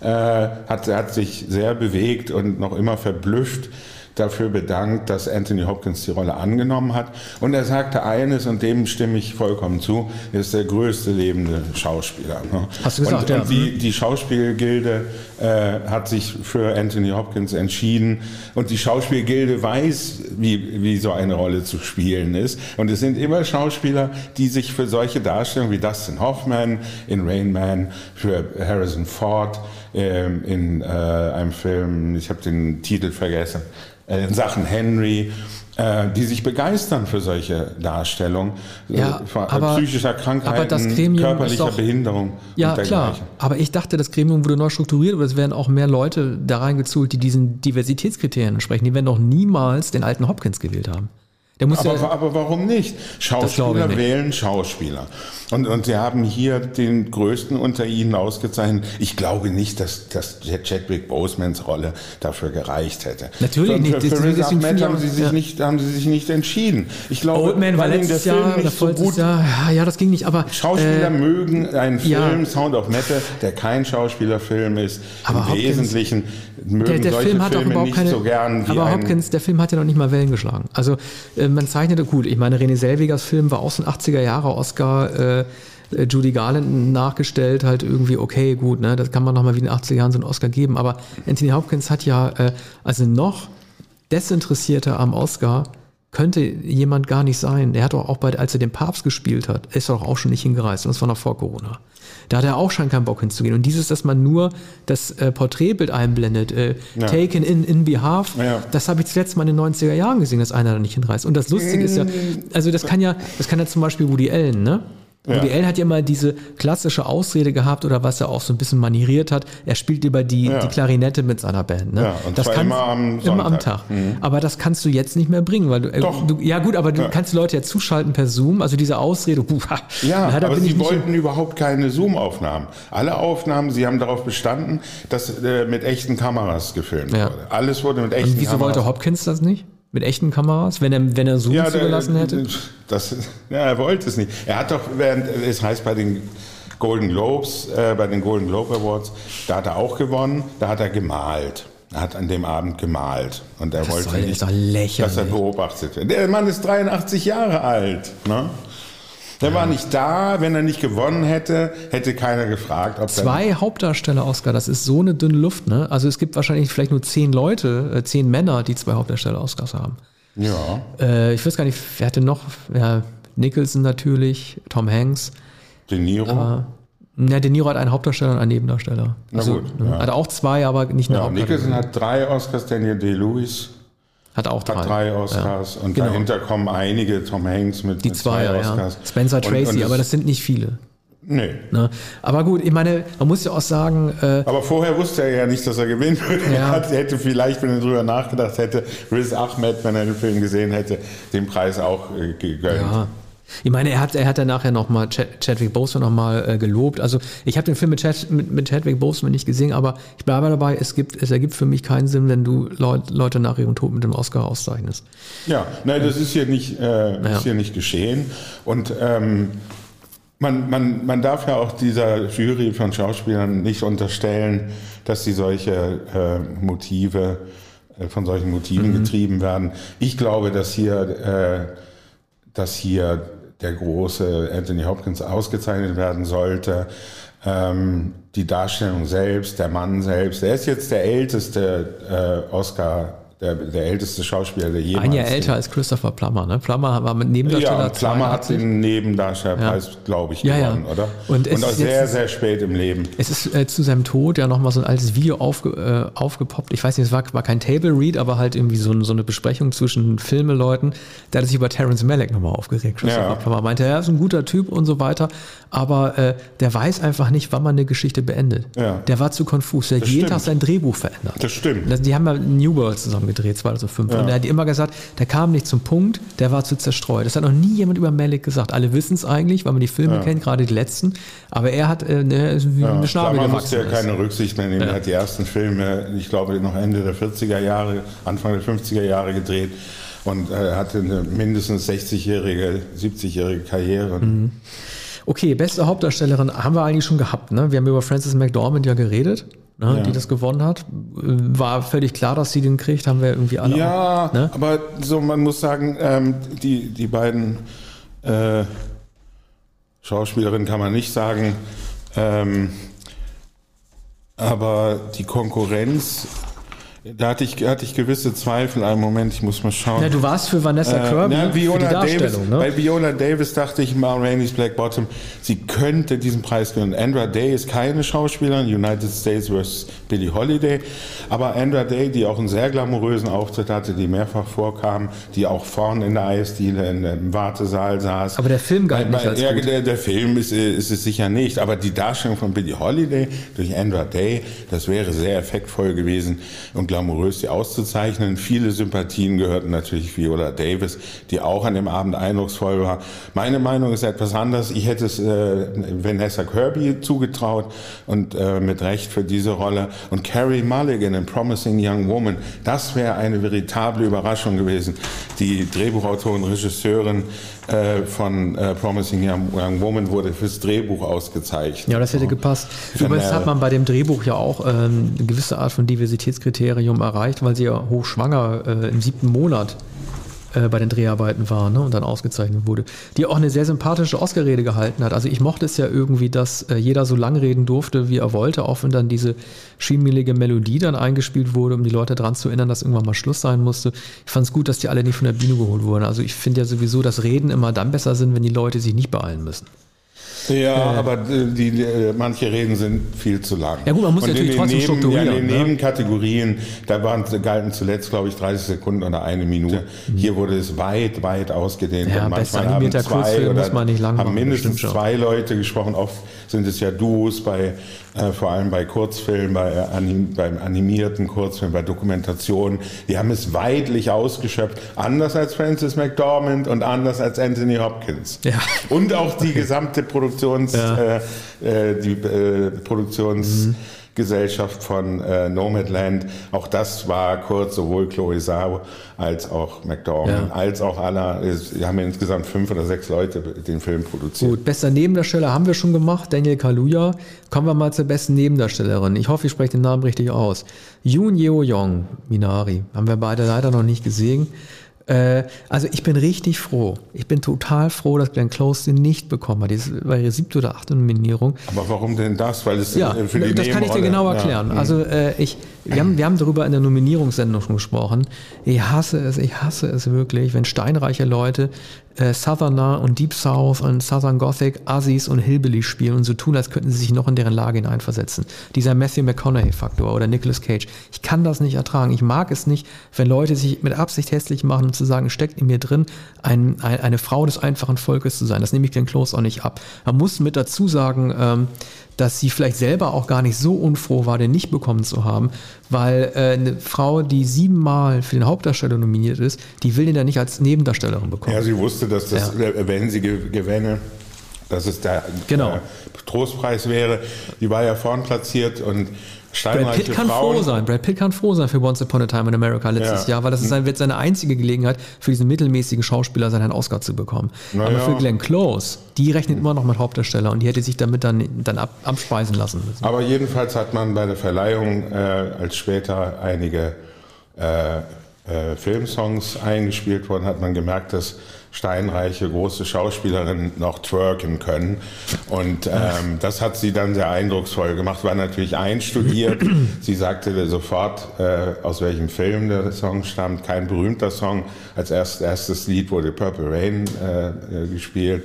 äh, hat, hat sich sehr bewegt und noch immer verblüfft, dafür bedankt, dass Anthony Hopkins die Rolle angenommen hat. Und er sagte eines, und dem stimme ich vollkommen zu, er ist der größte lebende Schauspieler. Ne? Hast du gesagt, und, ja. Und die, die Schauspielgilde äh, hat sich für Anthony Hopkins entschieden. Und die Schauspielgilde weiß, wie, wie so eine Rolle zu spielen ist. Und es sind immer Schauspieler, die sich für solche Darstellungen wie Dustin Hoffman in Rain Man, für Harrison Ford, ähm, in äh, einem Film, ich habe den Titel vergessen, in Sachen Henry, äh, die sich begeistern für solche Darstellungen Ja, äh, von aber- psychischer Krankheiten, körperlicher doch- Behinderung Ja, und klar. Aber ich dachte, das Gremium wurde neu strukturiert, aber es werden auch mehr Leute da reingezult, die diesen Diversitätskriterien entsprechen. Die werden doch niemals den alten Hopkins gewählt haben. Aber, ja, aber warum nicht? Schauspieler nicht. wählen Schauspieler. Und, und sie haben hier den größten unter ihnen ausgezeichnet. Ich glaube nicht, dass, dass Chadwick Bosemans Rolle dafür gereicht hätte. Natürlich nicht. Für, für Riz Ahmed haben auch- sie, sich ja. nicht, haben sie sich nicht entschieden. Ich glaube, Oldman war weil ihnen letztes Jahr nicht so gut Jahr. Ja, das ging nicht, aber. Schauspieler äh, mögen einen Film, ja. Sound of Metal, der kein Schauspielerfilm ist. Aber Im Wesentlichen mögen der, der solche Film hat auch Filme überhaupt nicht keine. so gern wie aber Hopkins, der Film hat ja noch nicht mal Wellen geschlagen. Also äh, man zeichnete gut. Ich meine, René Selwegers Film war auch so ein 80er Jahre Oscar. Äh, äh, Judy Garland nachgestellt, halt irgendwie, okay, gut, ne, das kann man nochmal wie in den 80er Jahren so einen Oscar geben, aber Anthony Hopkins hat ja, äh, also noch desinteressierter am Oscar könnte jemand gar nicht sein. Der hat doch auch bei, als er den Papst gespielt hat, ist er doch auch schon nicht hingereist und das war noch vor Corona. Da hat er auch schon keinen Bock hinzugehen. Und dieses, dass man nur das äh, Porträtbild einblendet, äh, Ja. taken in, in behalf, Ja. das habe ich zuletzt mal in den 90er Jahren gesehen, dass einer da nicht hinreist. Und das Lustige ist ja, also das kann ja, das kann ja zum Beispiel Woody Allen, ne? Ja. Woody Allen hat ja immer diese klassische Ausrede gehabt oder was er auch so ein bisschen manieriert hat. Er spielt über die, Ja. die Klarinette mit seiner Band. Ne? Ja, und das zwar kann- immer am immer am Sonntag. Mhm. Tag. Aber das kannst du jetzt nicht mehr bringen, weil du, äh, Doch. du ja gut, aber du Ja. kannst die Leute ja zuschalten per Zoom. Also diese Ausrede, puh, Ja, leider aber sie wollten überhaupt keine Zoom-Aufnahmen. Alle Aufnahmen, sie haben darauf bestanden, dass äh, mit echten Kameras gefilmt Ja. wurde. Alles wurde mit echten Und wieso Kameras. wollte Hopkins das nicht? Mit echten Kameras? Wenn er, wenn er Zoom ja, der- zugelassen hätte? Das, ja, er wollte es nicht. Er hat doch, während, es heißt bei den Golden Globes, äh, bei den Golden Globe Awards, da hat er auch gewonnen, da hat er gemalt. Er hat an dem Abend gemalt. Und er wollte soll- nicht, dass er beobachtet wird. Der Mann ist 83 Jahre alt. Ne? Der war nicht da. Wenn er nicht gewonnen hätte, hätte keiner gefragt, ob Zwei Hauptdarsteller, Oscar, das ist so eine dünne Luft, ne? Also es gibt wahrscheinlich vielleicht nur zehn Leute, äh, zehn Männer, die zwei Hauptdarsteller Oscars haben. Ja. Äh, ich weiß gar nicht, wer hatte noch? Ja, Nicholson natürlich, Tom Hanks. De Niro. Ja, De Niro hat einen Hauptdarsteller und einen Nebendarsteller. Na gut, ne? ja. Hat auch zwei, aber nicht eine ja, Hauptdarsteller. Nicholson hat drei Oscars, Daniel Day-Lewis Hat auch drei. hat drei Oscars und Genau. dahinter kommen einige, Tom Hanks mit, Die mit zwei, ja. Oscars. Spencer Und- Tracy, und es- aber das sind nicht viele. Nee. Ne? Aber gut, ich meine, man muss ja auch sagen, äh, Aber vorher wusste er ja nicht, dass er gewinnen würde. Ja. Er hätte vielleicht, wenn er drüber nachgedacht hätte, Riz Ahmed, wenn er den Film gesehen hätte, den Preis auch äh, gegönnt. ja. Ich meine, er hat, er hat dann nachher nochmal Chad, Chadwick Boseman nochmal äh, gelobt. Also ich habe den Film mit, Chad, mit, mit Chadwick Boseman nicht gesehen, aber ich bleibe dabei, es, gibt, es ergibt für mich keinen Sinn, wenn du Leut, Leute nach ihrem Tod mit dem Oscar auszeichnest. Ja, nein, das ist hier nicht, äh, Ja. ist hier nicht geschehen. Und ähm, man, man, man darf ja auch dieser Jury von Schauspielern nicht unterstellen, dass sie solche äh, Motive, äh, von solchen Motiven getrieben werden. Ich glaube, dass hier, äh, dass hier der große Anthony Hopkins ausgezeichnet werden sollte. Ähm, die Darstellung selbst, der Mann selbst, er ist jetzt der älteste äh, Oscar, der, der älteste Schauspieler, der jemals Ein Jahr älter als Christopher Plummer. Ne? Plummer war mit Nebendarsteller ja, und Klammer hat 82. den Nebendarstellerpreis, glaube ich, Ja, ja. gewonnen, oder? Und es auch sehr, sehr spät im Leben. Es ist äh, zu seinem Tod ja nochmal so ein altes Video aufge, äh, aufgepoppt. Ich weiß nicht, es war, war kein Table Read, aber halt irgendwie so, so eine Besprechung zwischen Filmeleuten. Da hat sich über Terence Malick nochmal aufgeregt. Christopher Ja. Plummer meinte, er ist ein guter Typ und so weiter, aber äh, der weiß einfach nicht, wann man eine Geschichte beendet. Ja. Der war zu konfus. Der hat jeden stimmt. Tag sein Drehbuch verändert. Das stimmt. Die haben ja New World zusammen gedreht, 2005. Und er hat immer gesagt, der kam nicht zum Punkt, der war zu zerstreut. Das hat noch nie jemand über Malick gesagt. Alle wissen es eigentlich, weil man die Filme kennt, gerade die letzten. Aber er hat äh, ne, wie eine Schnabel Klammer musste ja keine Rücksicht mehr nehmen. Er hat die ersten Filme, ich glaube, noch Ende der 40er Jahre, Anfang der 50er Jahre gedreht und äh, hatte eine mindestens 60-jährige, 70-jährige Karriere. Mhm. Okay, beste Hauptdarstellerin haben wir eigentlich schon gehabt. Ne? Wir haben über Frances McDormand ja geredet, ne? Ja. die das gewonnen hat. War völlig klar, dass sie den kriegt, haben wir irgendwie alle. Ja, auch, ne? aber so man muss sagen, ähm, die, die beiden äh, Schauspielerinnen kann man nicht sagen, ähm, aber die Konkurrenz Da hatte ich, hatte ich gewisse Zweifel. Einen Moment, ich muss mal schauen. Na, du warst für Vanessa Kirby äh, na, Viola für die Davis, Darstellung, ne? Bei Viola Davis dachte ich, Ma Rainey's Black Bottom, sie könnte diesen Preis gewinnen. Andra Day ist keine Schauspielerin, United States vs. Billie Holiday. Aber Andra Day, die auch einen sehr glamourösen Auftritt hatte, die mehrfach vorkam, die auch vorne in der Eisdiele im Wartesaal saß. Aber der Film galt Bei- nicht als ja, gut. Der, der Film ist, äh, ist es sicher nicht, aber die Darstellung von Billie Holiday durch Andra Day, das wäre sehr effektvoll gewesen und glamourös, sie auszuzeichnen. Viele Sympathien gehörten natürlich Viola Davis, die auch an dem Abend eindrucksvoll war. Meine Meinung ist etwas anders. Ich hätte es äh, Vanessa Kirby zugetraut und äh, mit Recht für diese Rolle. Und Carrie Mulligan in Promising Young Woman, das wäre eine veritable Überraschung gewesen. Die Drehbuchautorin, Regisseurin äh, von äh, Promising Young, Young Woman wurde fürs Drehbuch ausgezeichnet. Ja, das hätte gepasst. Übrigens hat man bei dem Drehbuch ja auch ähm, eine gewisse Art von Diversitätskriterium erreicht, weil sie ja hochschwanger äh, im siebten Monat äh, bei den Dreharbeiten war ne, und dann ausgezeichnet wurde. Die auch eine sehr sympathische Oscar-Rede gehalten hat. Also ich mochte es ja irgendwie, dass äh, jeder so lang reden durfte, wie er wollte, auch wenn dann diese schiemelige Melodie dann eingespielt wurde, um die Leute daran zu erinnern, dass irgendwann mal Schluss sein musste. Ich fand es gut, dass die alle nicht von der Bühne geholt wurden. Also ich finde ja sowieso, dass Reden immer dann besser sind, wenn die Leute sich nicht beeilen müssen. Ja, aber äh, die, die, äh, manche Reden sind viel zu lang. Ja gut, man muss Und natürlich trotzdem Neben, strukturieren, Ja, in den ne? Nebenkategorien, da waren, galten zuletzt, glaube ich, 30 Sekunden oder eine Minute. Hier wurde es weit, weit ausgedehnt. Mhm. Ja, Und manchmal haben zwei oder muss man nicht lang haben mindestens zwei Leute gesprochen. Oft sind es ja Duos bei, äh, vor allem bei Kurzfilmen, bei, äh, anim, beim animierten Kurzfilm, bei Dokumentationen. Die haben es weitlich ausgeschöpft. Anders als Francis McDormand und anders als Anthony Hopkins. Ja. Und auch die gesamte Produktions, Ja. äh, äh, die äh, Produktionsgesellschaft von äh, Nomadland. Auch das war kurz, sowohl Chloe Zhao als auch McDormand, Ja. als auch Anna. Wir haben ja insgesamt fünf oder sechs Leute den Film produziert. Gut, bester Nebendarsteller haben wir schon gemacht, Daniel Kaluuya. Kommen wir mal zur besten Nebendarstellerin. Ich hoffe, ich spreche den Namen richtig aus. Yoon Yeo Young, Minari, haben wir beide leider noch nicht gesehen. Äh, also ich bin richtig froh. Ich bin total froh, dass Glenn Close den nicht bekommen hat. Das war ihre siebte oder achte Nominierung. Aber warum denn das? Weil es Ja, äh, für die das kann ich dir genau Ja. erklären. Mhm. Also äh, ich, wir haben, wir haben darüber in der Nominierungssendung schon gesprochen. Ich hasse es, ich hasse es wirklich, wenn steinreiche Leute äh, Southerner und Deep South und Southern Gothic, Assis und Hillbilly spielen und so tun, als könnten sie sich noch in deren Lage hineinversetzen. Dieser Matthew McConaughey-Faktor oder Nicolas Cage. Ich kann das nicht ertragen. Ich mag es nicht, wenn Leute sich mit Absicht hässlich machen, um zu sagen, steckt in mir drin, ein, ein, eine Frau des einfachen Volkes zu sein. Das nehme ich Glenn Close auch nicht ab. Man muss mit dazu sagen, ähm, dass sie vielleicht selber auch gar nicht so unfroh war, den nicht bekommen zu haben, weil äh, eine Frau, die siebenmal für den Hauptdarsteller nominiert ist, die will den ja nicht als Nebendarstellerin bekommen. Ja, sie wusste, dass das, äh, wenn sie ge- gewänne, dass es der Genau. Trostpreis wäre. Die war ja vorn platziert und Brad Pitt kann Frauen. froh sein. Brad Pitt kann froh sein für Once Upon a Time in America letztes Ja. Jahr, weil das ist sein, wird seine einzige Gelegenheit für diesen mittelmäßigen Schauspieler seinen Oscar zu bekommen. Na Aber ja. für Glenn Close, die rechnet immer noch mit Hauptdarsteller und die hätte sich damit dann, dann ab, abspeisen lassen müssen. Aber jedenfalls hat man bei der Verleihung, äh, als später einige äh, äh, Filmsongs eingespielt wurden, hat man gemerkt, dass steinreiche große Schauspielerinnen noch twerken können. Und ähm, das hat sie dann sehr eindrucksvoll gemacht, war natürlich einstudiert. sie sagte sofort, äh, aus welchem Film der Song stammt. Kein berühmter Song. Als erst, erstes Lied wurde Purple Rain äh, äh, gespielt.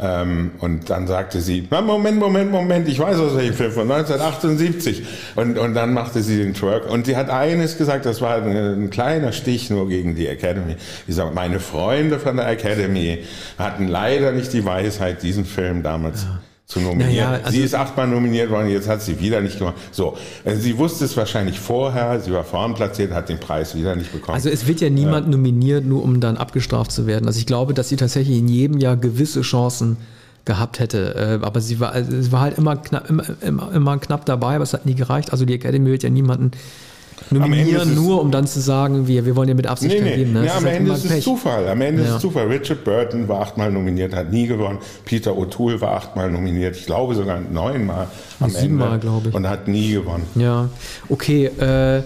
Ähm, und dann sagte sie, "Na, Moment, Moment, Moment, ich weiß aus welchem Film, von 1978. Und, und dann machte sie den Twerk. Und sie hat eines gesagt, das war ein, ein kleiner Stich nur gegen die Academy. Sie sagt, meine Freunde von der Academy hatten leider nicht die Weisheit, diesen Film damals zu nominieren. Naja, also- sie ist achtmal nominiert worden, jetzt hat sie wieder nicht gemacht. So, äh, sie wusste es wahrscheinlich vorher, sie war vorn platziert, hat den Preis wieder nicht bekommen. Also es wird ja niemand nominiert, nur um dann abgestraft zu werden. Also ich glaube, dass sie tatsächlich in jedem Jahr gewisse Chancen gehabt hätte. Äh, Aber sie war, also es war halt immer knapp, immer, immer, immer knapp dabei, aber es hat nie gereicht. Also die Academy wird ja niemanden nominieren, ist nur um dann zu sagen, wir, wir wollen ja mit Absicht Nee, nee. geben. Ne? Ja, am Ende ist es. Zufall. Am Ende ist Ja. es Zufall. Richard Burton war achtmal nominiert, hat nie gewonnen. Peter O'Toole war achtmal nominiert. Ich glaube sogar neunmal am Siebenmal, Ende. glaube ich. Und hat nie gewonnen. Ja, okay. Äh,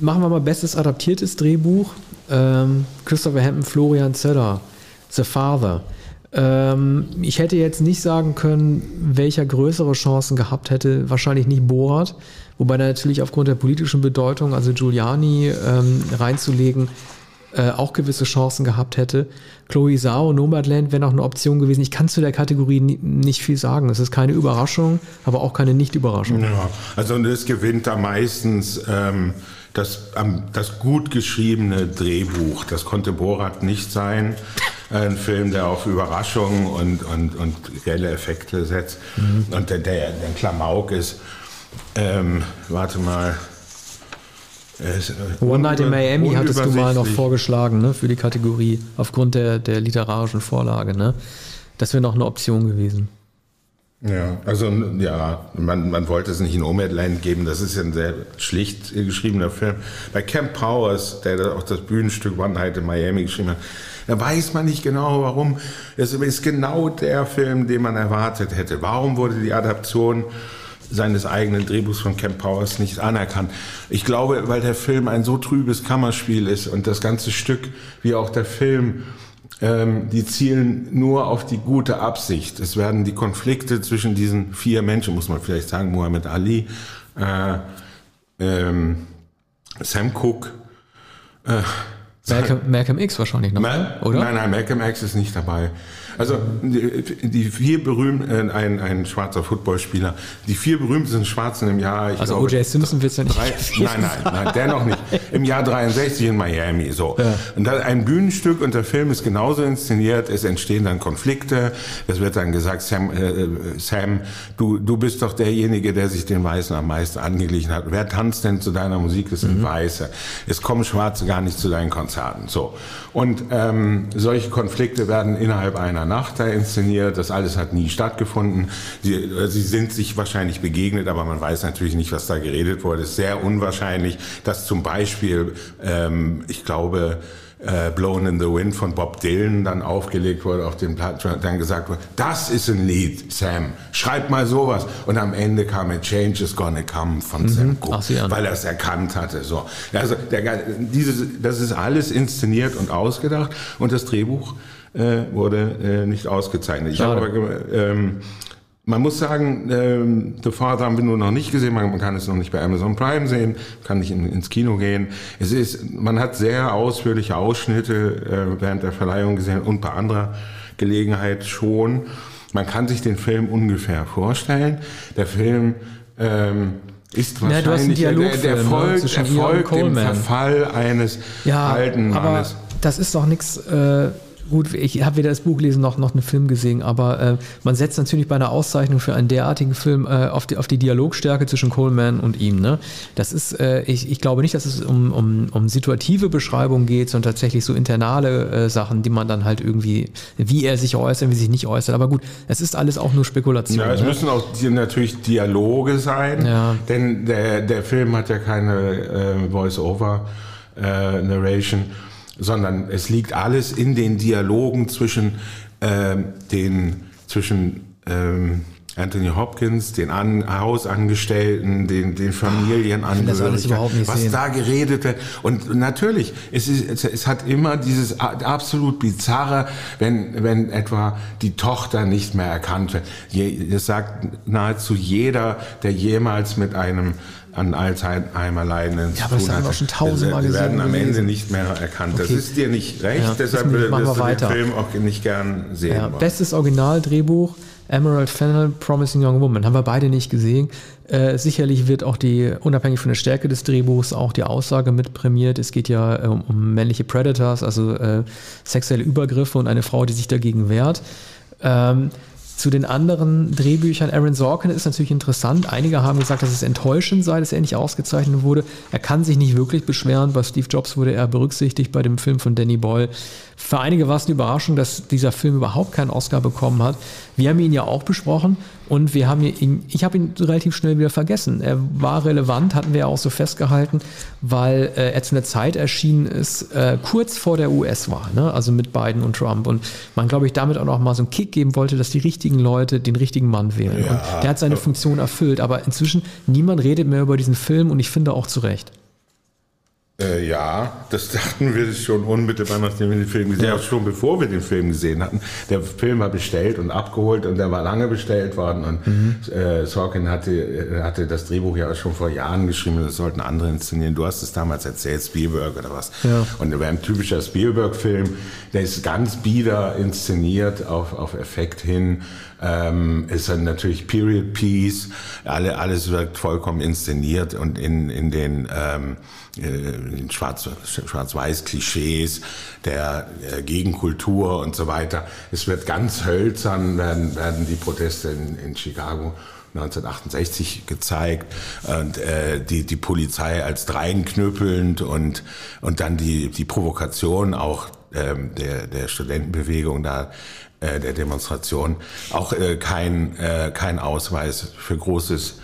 machen wir mal bestes adaptiertes Drehbuch. Ähm, Christopher Hampton, Florian Zeller, The Father. Ähm, ich hätte jetzt nicht sagen können, welcher größere Chancen gehabt hätte. Wahrscheinlich nicht Borat, wobei natürlich aufgrund der politischen Bedeutung, also Giuliani ähm, reinzulegen, äh, auch gewisse Chancen gehabt hätte. Chloe Zhao, Nomadland wäre noch eine Option gewesen. Ich kann zu der Kategorie nie, nicht viel sagen. Es ist keine Überraschung, aber auch keine Nicht-Überraschung. Ja, also es gewinnt da meistens ähm, das, ähm, das gut geschriebene Drehbuch. Das konnte Borat nicht sein. Ein Film, der auf Überraschungen und, und, und geile Effekte setzt mhm. und der, der, der Klamauk ist. Ähm, warte mal. One Night in Miami hattest du mal noch vorgeschlagen, ne, für die Kategorie, aufgrund der, der literarischen Vorlage, ne? Das wäre noch eine Option gewesen. Ja, also ja, man, man wollte es nicht in Nomadland geben, das ist ja ein sehr schlicht geschriebener Film. Bei Camp Powers, der auch das Bühnenstück One Night in Miami geschrieben hat, da weiß man nicht genau, warum. Es ist genau der Film, den man erwartet hätte. Warum wurde die Adaption seines eigenen Drehbuchs von Camp Powers nicht anerkannt. Ich glaube, weil der Film ein so trübes Kammerspiel ist und das ganze Stück, wie auch der Film, ähm, die zielen nur auf die gute Absicht. Es werden die Konflikte zwischen diesen vier Menschen, muss man vielleicht sagen, Muhammad Ali, äh, ähm, Sam Cooke, äh, Malcolm, Malcolm, X wahrscheinlich noch, Mal, oder? Nein, nein, Malcolm X ist nicht dabei. Also die, vier berühmten, äh, ein, ein schwarzer Footballspieler, die vier berühmtesten Schwarzen im Jahr. Ich also O.J. Simpson wird ja nicht. Drei, nein, nein, nein, dennoch nicht. Im Jahr 63 in Miami. So. Ja. Und dann ein Bühnenstück und der Film ist genauso inszeniert. Es entstehen dann Konflikte. Es wird dann gesagt, Sam, äh, Sam du, du bist doch derjenige, der sich den Weißen am meisten angeglichen hat. Wer tanzt denn zu deiner Musik? Das sind mhm. Weiße. Es kommen Schwarze gar nicht zu deinen Konzerten. So. Und ähm, solche Konflikte werden innerhalb einer Nacht da inszeniert. Das alles hat nie stattgefunden. Sie, äh, sie sind sich wahrscheinlich begegnet, aber man weiß natürlich nicht, was da geredet wurde. Es ist sehr unwahrscheinlich, dass zum Beispiel, ähm, ich glaube, äh, Blown in the Wind von Bob Dylan dann aufgelegt wurde auf den Platz, dann gesagt wurde, das ist ein Lied, Sam, schreib mal sowas. Und am Ende kam A Change is Gonna Come von mhm. Sam Cooke, weil er es erkannt hatte. So. Also der, dieses, das ist alles inszeniert und ausgedacht und das Drehbuch äh, wurde äh, nicht ausgezeichnet. Ich habe aber ähm, man muss sagen, ähm, The Father haben wir nur noch nicht gesehen. Man, man, kann es noch nicht bei Amazon Prime sehen, kann nicht in, ins Kino gehen. Es ist, man hat sehr ausführliche Ausschnitte äh, während der Verleihung gesehen und bei anderer Gelegenheit schon. Man kann sich den Film ungefähr vorstellen. Der Film ähm, ist wahrscheinlich ja, der, der ne, folgt, ne? dem Verfall eines ja, alten Mannes. Aber das ist doch nichts. Äh gut, ich habe weder das Buch gelesen noch, noch einen Film gesehen, aber äh, man setzt natürlich bei einer Auszeichnung für einen derartigen Film äh, auf, die, auf die Dialogstärke zwischen Coleman und ihm. Ne? Das ist, äh, ich, ich glaube nicht, dass es um, um, um situative Beschreibungen geht, sondern tatsächlich so internale äh, Sachen, die man dann halt irgendwie, wie er sich äußert, wie sich nicht äußert. Aber gut, es ist alles auch nur Spekulation. Ja, es ne? müssen auch natürlich Dialoge sein, ja. denn der, der Film hat ja keine äh, Voice-Over-Narration. Sondern es liegt alles in den Dialogen zwischen ähm, den zwischen ähm, Anthony Hopkins, den An Hausangestellten, den, den Familienangehörigen, was sehen. da geredet wird. Und natürlich, es, ist, es, es, hat immer dieses absolut bizarre, wenn, wenn etwa die Tochter nicht mehr erkannt wird. Das sagt nahezu jeder, der jemals mit einem an Alzheimer leiden. Ja, aber das haben wir schon tausendmal gesehen. werden am Ende nicht mehr erkannt. Okay. Das ist dir nicht recht, ja, deshalb wirst du weiter. den Film auch nicht gern sehen. Ja, bestes Originaldrehbuch, Emerald Fennel, Promising Young Woman. Haben wir beide nicht gesehen. Äh, sicherlich wird auch die, unabhängig von der Stärke des Drehbuchs, auch die Aussage mit prämiert. Es geht ja äh, um, um, männliche Predators, also äh, sexuelle Übergriffe und eine Frau, die sich dagegen wehrt. Ähm, zu den anderen Drehbüchern, Aaron Sorkin ist natürlich interessant. Einige haben gesagt, dass es enttäuschend sei, dass er nicht ausgezeichnet wurde. Er kann sich nicht wirklich beschweren. Bei Steve Jobs wurde er berücksichtigt bei dem Film von Danny Boyle. Für einige war es eine Überraschung, dass dieser Film überhaupt keinen Oscar bekommen hat. Wir haben ihn ja auch besprochen und wir haben ihn, ich habe ihn relativ schnell wieder vergessen. Er war relevant, hatten wir ja auch so festgehalten, weil äh, er zu einer Zeit erschienen ist, äh, kurz vor der US-Wahl, ne? also mit Biden und Trump. Und man, glaube ich, damit auch noch mal so einen Kick geben wollte, dass die richtigen Leute den richtigen Mann wählen. Ja. Und der hat seine Funktion erfüllt. Aber inzwischen, niemand redet mehr über diesen Film und ich finde auch zu Recht. Äh, ja, das dachten wir schon unmittelbar, nachdem wir den Film gesehen haben, ja. schon bevor wir den Film gesehen hatten. Der Film war bestellt und abgeholt und der war lange bestellt worden und mhm. äh, Sorkin hatte, äh, hatte das Drehbuch ja schon vor Jahren geschrieben, das sollten andere inszenieren. Du hast es damals erzählt, Spielberg oder was. Ja. Und der wäre ein typischer Spielberg-Film, der ist ganz bieder inszeniert auf, auf Effekt hin ähm, ist dann natürlich Period Piece, alle, alles wird vollkommen inszeniert und in, in den ähm, äh, Schwarz, Schwarz-Weiß-Klischees der äh, Gegenkultur und so weiter. Es wird ganz hölzern, werden, werden die Proteste in, in Chicago 1968 gezeigt und äh, die die Polizei als dreinknüppelnd und und dann die die Provokation auch ähm, der der Studentenbewegung da äh, der Demonstration auch äh, kein, äh, kein Ausweis für großes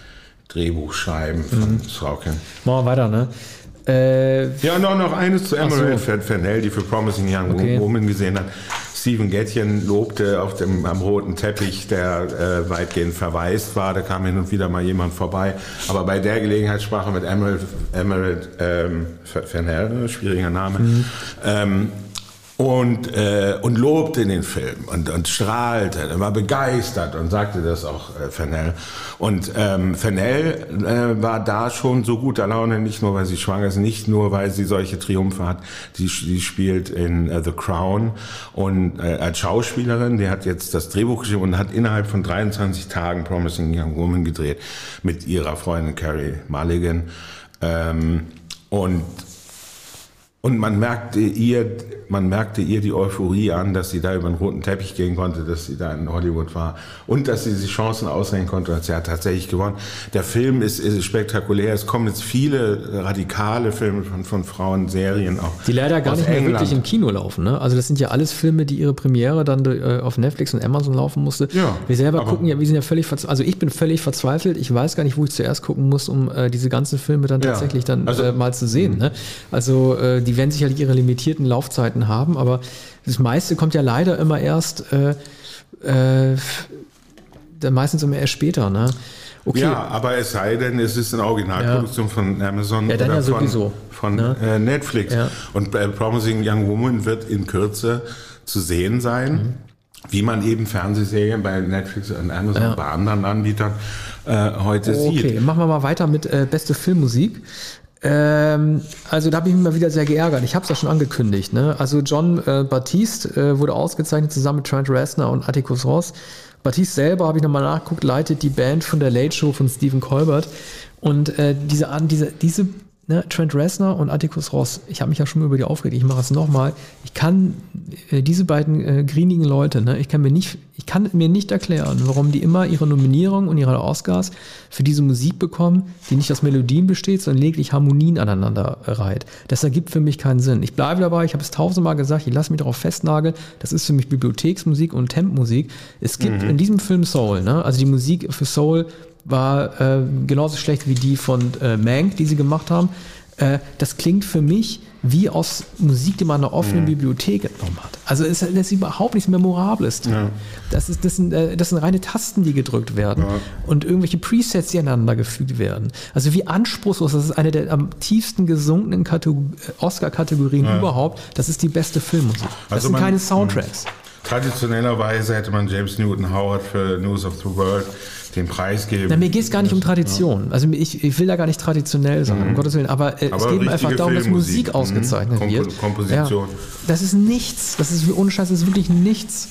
Drehbuchschreiben von mhm. Strauken. Machen wir weiter, ne? Äh, ja, noch, noch eines zu Emerald so. Fennell, die für Promising Young okay. Woman gesehen hat. Stephen Gettchen lobte auf dem am roten Teppich, der äh, weitgehend verwaist war. Da kam hin und wieder mal jemand vorbei. Aber bei der Gelegenheit sprach er mit Emerald, Emerald ähm, Fennell, schwieriger Name, mhm. ähm, und, äh, und lobte den Film und, und strahlte, er war begeistert und sagte das auch äh, Fennell. Und ähm, Fennell äh, war da schon so guter Laune, nicht nur weil sie schwanger ist, nicht nur weil sie solche Triumphe hat. Sie, sie spielt in uh, The Crown und äh, als Schauspielerin, die hat jetzt das Drehbuch geschrieben und hat innerhalb von 23 Tagen Promising Young Woman gedreht mit ihrer Freundin Carrie Mulligan. Ähm, und und man merkte ihr, man merkte ihr die Euphorie an, dass sie da über den roten Teppich gehen konnte, dass sie da in Hollywood war und dass sie sich Chancen ausrechnen konnte und sie hat tatsächlich gewonnen. Der Film ist, ist spektakulär. Es kommen jetzt viele radikale Filme von, von Frauen, Serien auch. Die leider gar nicht mehr England. wirklich im Kino laufen. Ne? Also das sind ja alles Filme, die ihre Premiere dann äh, auf Netflix und Amazon laufen musste. Ja, wir selber gucken ja, wir sind ja völlig verzweifelt. Also ich bin völlig verzweifelt. Ich weiß gar nicht, wo ich zuerst gucken muss, um äh, diese ganzen Filme dann tatsächlich ja. dann also, äh, mal zu sehen. Ne? Also äh, die werden sicherlich ihre limitierten Laufzeiten haben, aber das meiste kommt ja leider immer erst, äh, äh, meistens immer erst später, ne? Okay. Ja, aber es sei denn, es ist eine Originalproduktion ja. von Amazon ja, dann oder ja sowieso. von, von ne? äh, Netflix. Ja. Und äh, Promising Young Woman wird in Kürze zu sehen sein. Mhm. Wie man eben Fernsehserien bei Netflix und Amazon ja. bei anderen Anbietern äh, heute okay. sieht. Okay, machen wir mal weiter mit äh, beste Filmmusik. Ähm, also da habe ich mich mal wieder sehr geärgert. Ich habe es ja schon angekündigt. Ne? Also John äh, Baptiste äh, wurde ausgezeichnet zusammen mit Trent Reznor und Atticus Ross. Baptiste selber, habe ich nochmal nachgeguckt, leitet die Band von der Late Show von Stephen Colbert. Und äh, diese, diese, diese ne, Trent Reznor und Atticus Ross, ich habe mich ja schon mal über die aufgeregt, ich mache es nochmal. Ich kann äh, diese beiden äh, greenigen Leute, ne, ich kann mir nicht, ich kann mir nicht erklären, warum die immer ihre Nominierung und ihre Oscars für diese Musik bekommen, die nicht aus Melodien besteht, sondern lediglich Harmonien aneinander reiht. Das ergibt für mich keinen Sinn. Ich bleibe dabei, ich habe es tausendmal gesagt, ich lasse mich darauf festnageln, das ist für mich Bibliotheksmusik und Tempmusik. Es gibt mhm. in diesem Film Soul, ne, also die Musik für Soul war äh, genauso schlecht wie die von äh, Mank, die sie gemacht haben. Äh, das klingt für mich wie aus Musik, die man in einer offenen mhm. Bibliothek entnommen hat. Also es ist überhaupt nichts Memorables drin. Ja. Das, ist, das, sind, äh, das sind reine Tasten, die gedrückt werden ja. und irgendwelche Presets, die aneinander gefügt werden. Also wie anspruchslos, das ist eine der am tiefsten gesunkenen Oscar-Kategorien ja. überhaupt. Das ist die beste Filmmusik. Das also sind man, keine Soundtracks. Traditionellerweise hätte man James Newton Howard für News of the World den Preis geben. Na, mir geht es gar nicht um Tradition. Also ich, ich will da gar nicht traditionell sein, mhm. um Gottes Willen. Aber, äh, aber es geht einfach darum, dass Musik mhm. ausgezeichnet Komp wird. Komposition. Ja. Das ist nichts. Das ist ohne Scheiß, das ist wirklich nichts.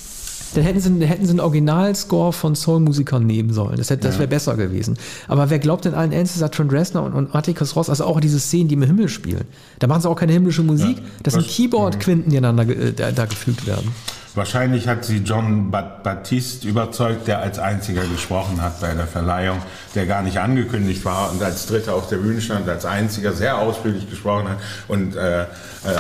Da hätten sie, hätten sie einen Originalscore von Soul-Musikern nehmen sollen. Das, hätte, das wäre besser gewesen. Aber wer glaubt denn allen Ernstes, dass Trent Reznor und, und Atticus Ross, also auch diese Szenen, die im Himmel spielen, da machen sie auch keine himmlische Musik. Ja, das sind Keyboard-Quinten, die einander äh, da, da gefügt werden. Wahrscheinlich hat sie John Baptiste überzeugt, der als einziger gesprochen hat bei der Verleihung, der gar nicht angekündigt war und als Dritter auf der Bühne stand, als einziger sehr ausführlich gesprochen hat und äh, äh,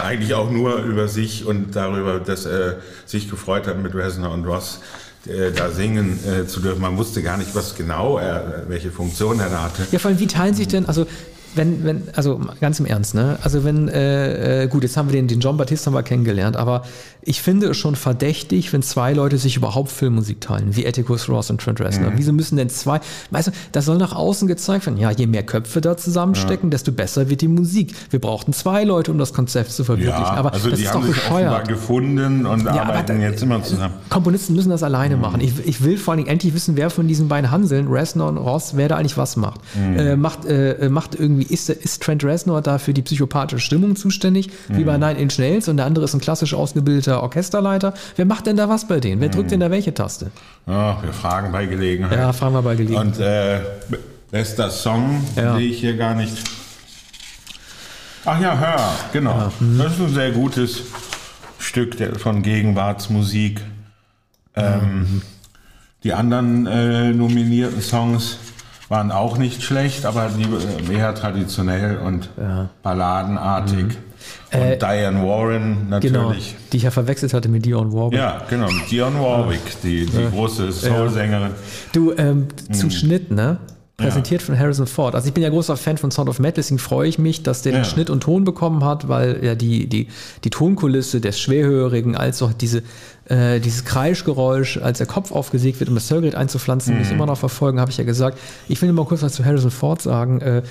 eigentlich auch nur über sich und darüber, dass er sich gefreut hat mit Reznor und Ross äh, da singen äh, zu dürfen. Man wusste gar nicht, was genau er, welche Funktion er da hatte. Ja, vor allem, wie teilen sich denn, also wenn, wenn, also ganz im Ernst, ne? Also wenn, äh, äh, gut, jetzt haben wir den, den John Baptiste haben wir kennengelernt, aber ich finde es schon verdächtig, wenn zwei Leute sich überhaupt Filmmusik teilen, wie Atticus Ross und Trent Reznor. Mhm. Wieso müssen denn zwei, weißt du, das soll nach außen gezeigt werden. Ja, je mehr Köpfe da zusammenstecken, ja. desto besser wird die Musik. Wir brauchten zwei Leute, um das Konzept zu verwirklichen. Ja, aber also das die ist haben doch bescheuert. gefunden und ja, arbeiten jetzt immer zusammen. Komponisten müssen das alleine mhm. machen. Ich, ich will vor allem endlich wissen, wer von diesen beiden Hanseln, Reznor und Ross, wer da eigentlich was macht. Mhm. Äh, macht, äh, macht irgendwie, ist, ist Trent Reznor da für die psychopathische Stimmung zuständig, wie bei mhm. Nine Inch Nails und der andere ist ein klassisch ausgebildeter Orchesterleiter. Wer macht denn da was bei denen? Wer drückt denn da welche Taste? Ja, wir fragen bei Gelegenheit. Ja, fragen wir bei Gelegenheit. Und äh, bester Song ja. sehe ich hier gar nicht. Ach ja, hör, genau. Ja. Mhm. Das ist ein sehr gutes Stück von Gegenwartsmusik. Ähm, mhm. Die anderen äh, nominierten Songs waren auch nicht schlecht, aber die äh, eher traditionell und ja. balladenartig. Mhm. Und äh, Diane Warren natürlich. Genau, die ich ja verwechselt hatte mit Dionne Warwick. Ja, genau, Dionne Warwick, die, die große Soul-Sängerin. Du, ähm, zum mhm. Schnitt, ne? Präsentiert ja. von Harrison Ford. Also ich bin ja großer Fan von Sound of Metal, deswegen freue ich mich, dass der ja. den Schnitt und Ton bekommen hat, weil ja die, die, die Tonkulisse des Schwerhörigen als auch diese äh, dieses Kreischgeräusch, als der Kopf aufgesägt wird, um das Hörgerät einzupflanzen, mhm. mich immer noch verfolgen, habe ich ja gesagt. Ich will nur mal kurz was zu Harrison Ford sagen. Äh,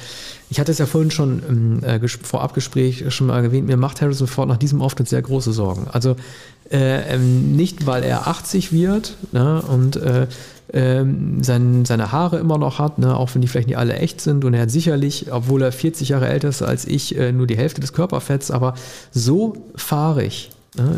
ich hatte es ja vorhin schon im äh, Vorabgespräch schon mal erwähnt, mir macht Harrison Ford nach diesem Auftritt sehr große Sorgen. Also äh, ähm, nicht, weil er 80 wird ne, und äh, ähm, sein, seine Haare immer noch hat, ne, auch wenn die vielleicht nicht alle echt sind. Und er hat sicherlich, obwohl er 40 Jahre älter ist als ich, äh, nur die Hälfte des Körperfetts, aber so fahrig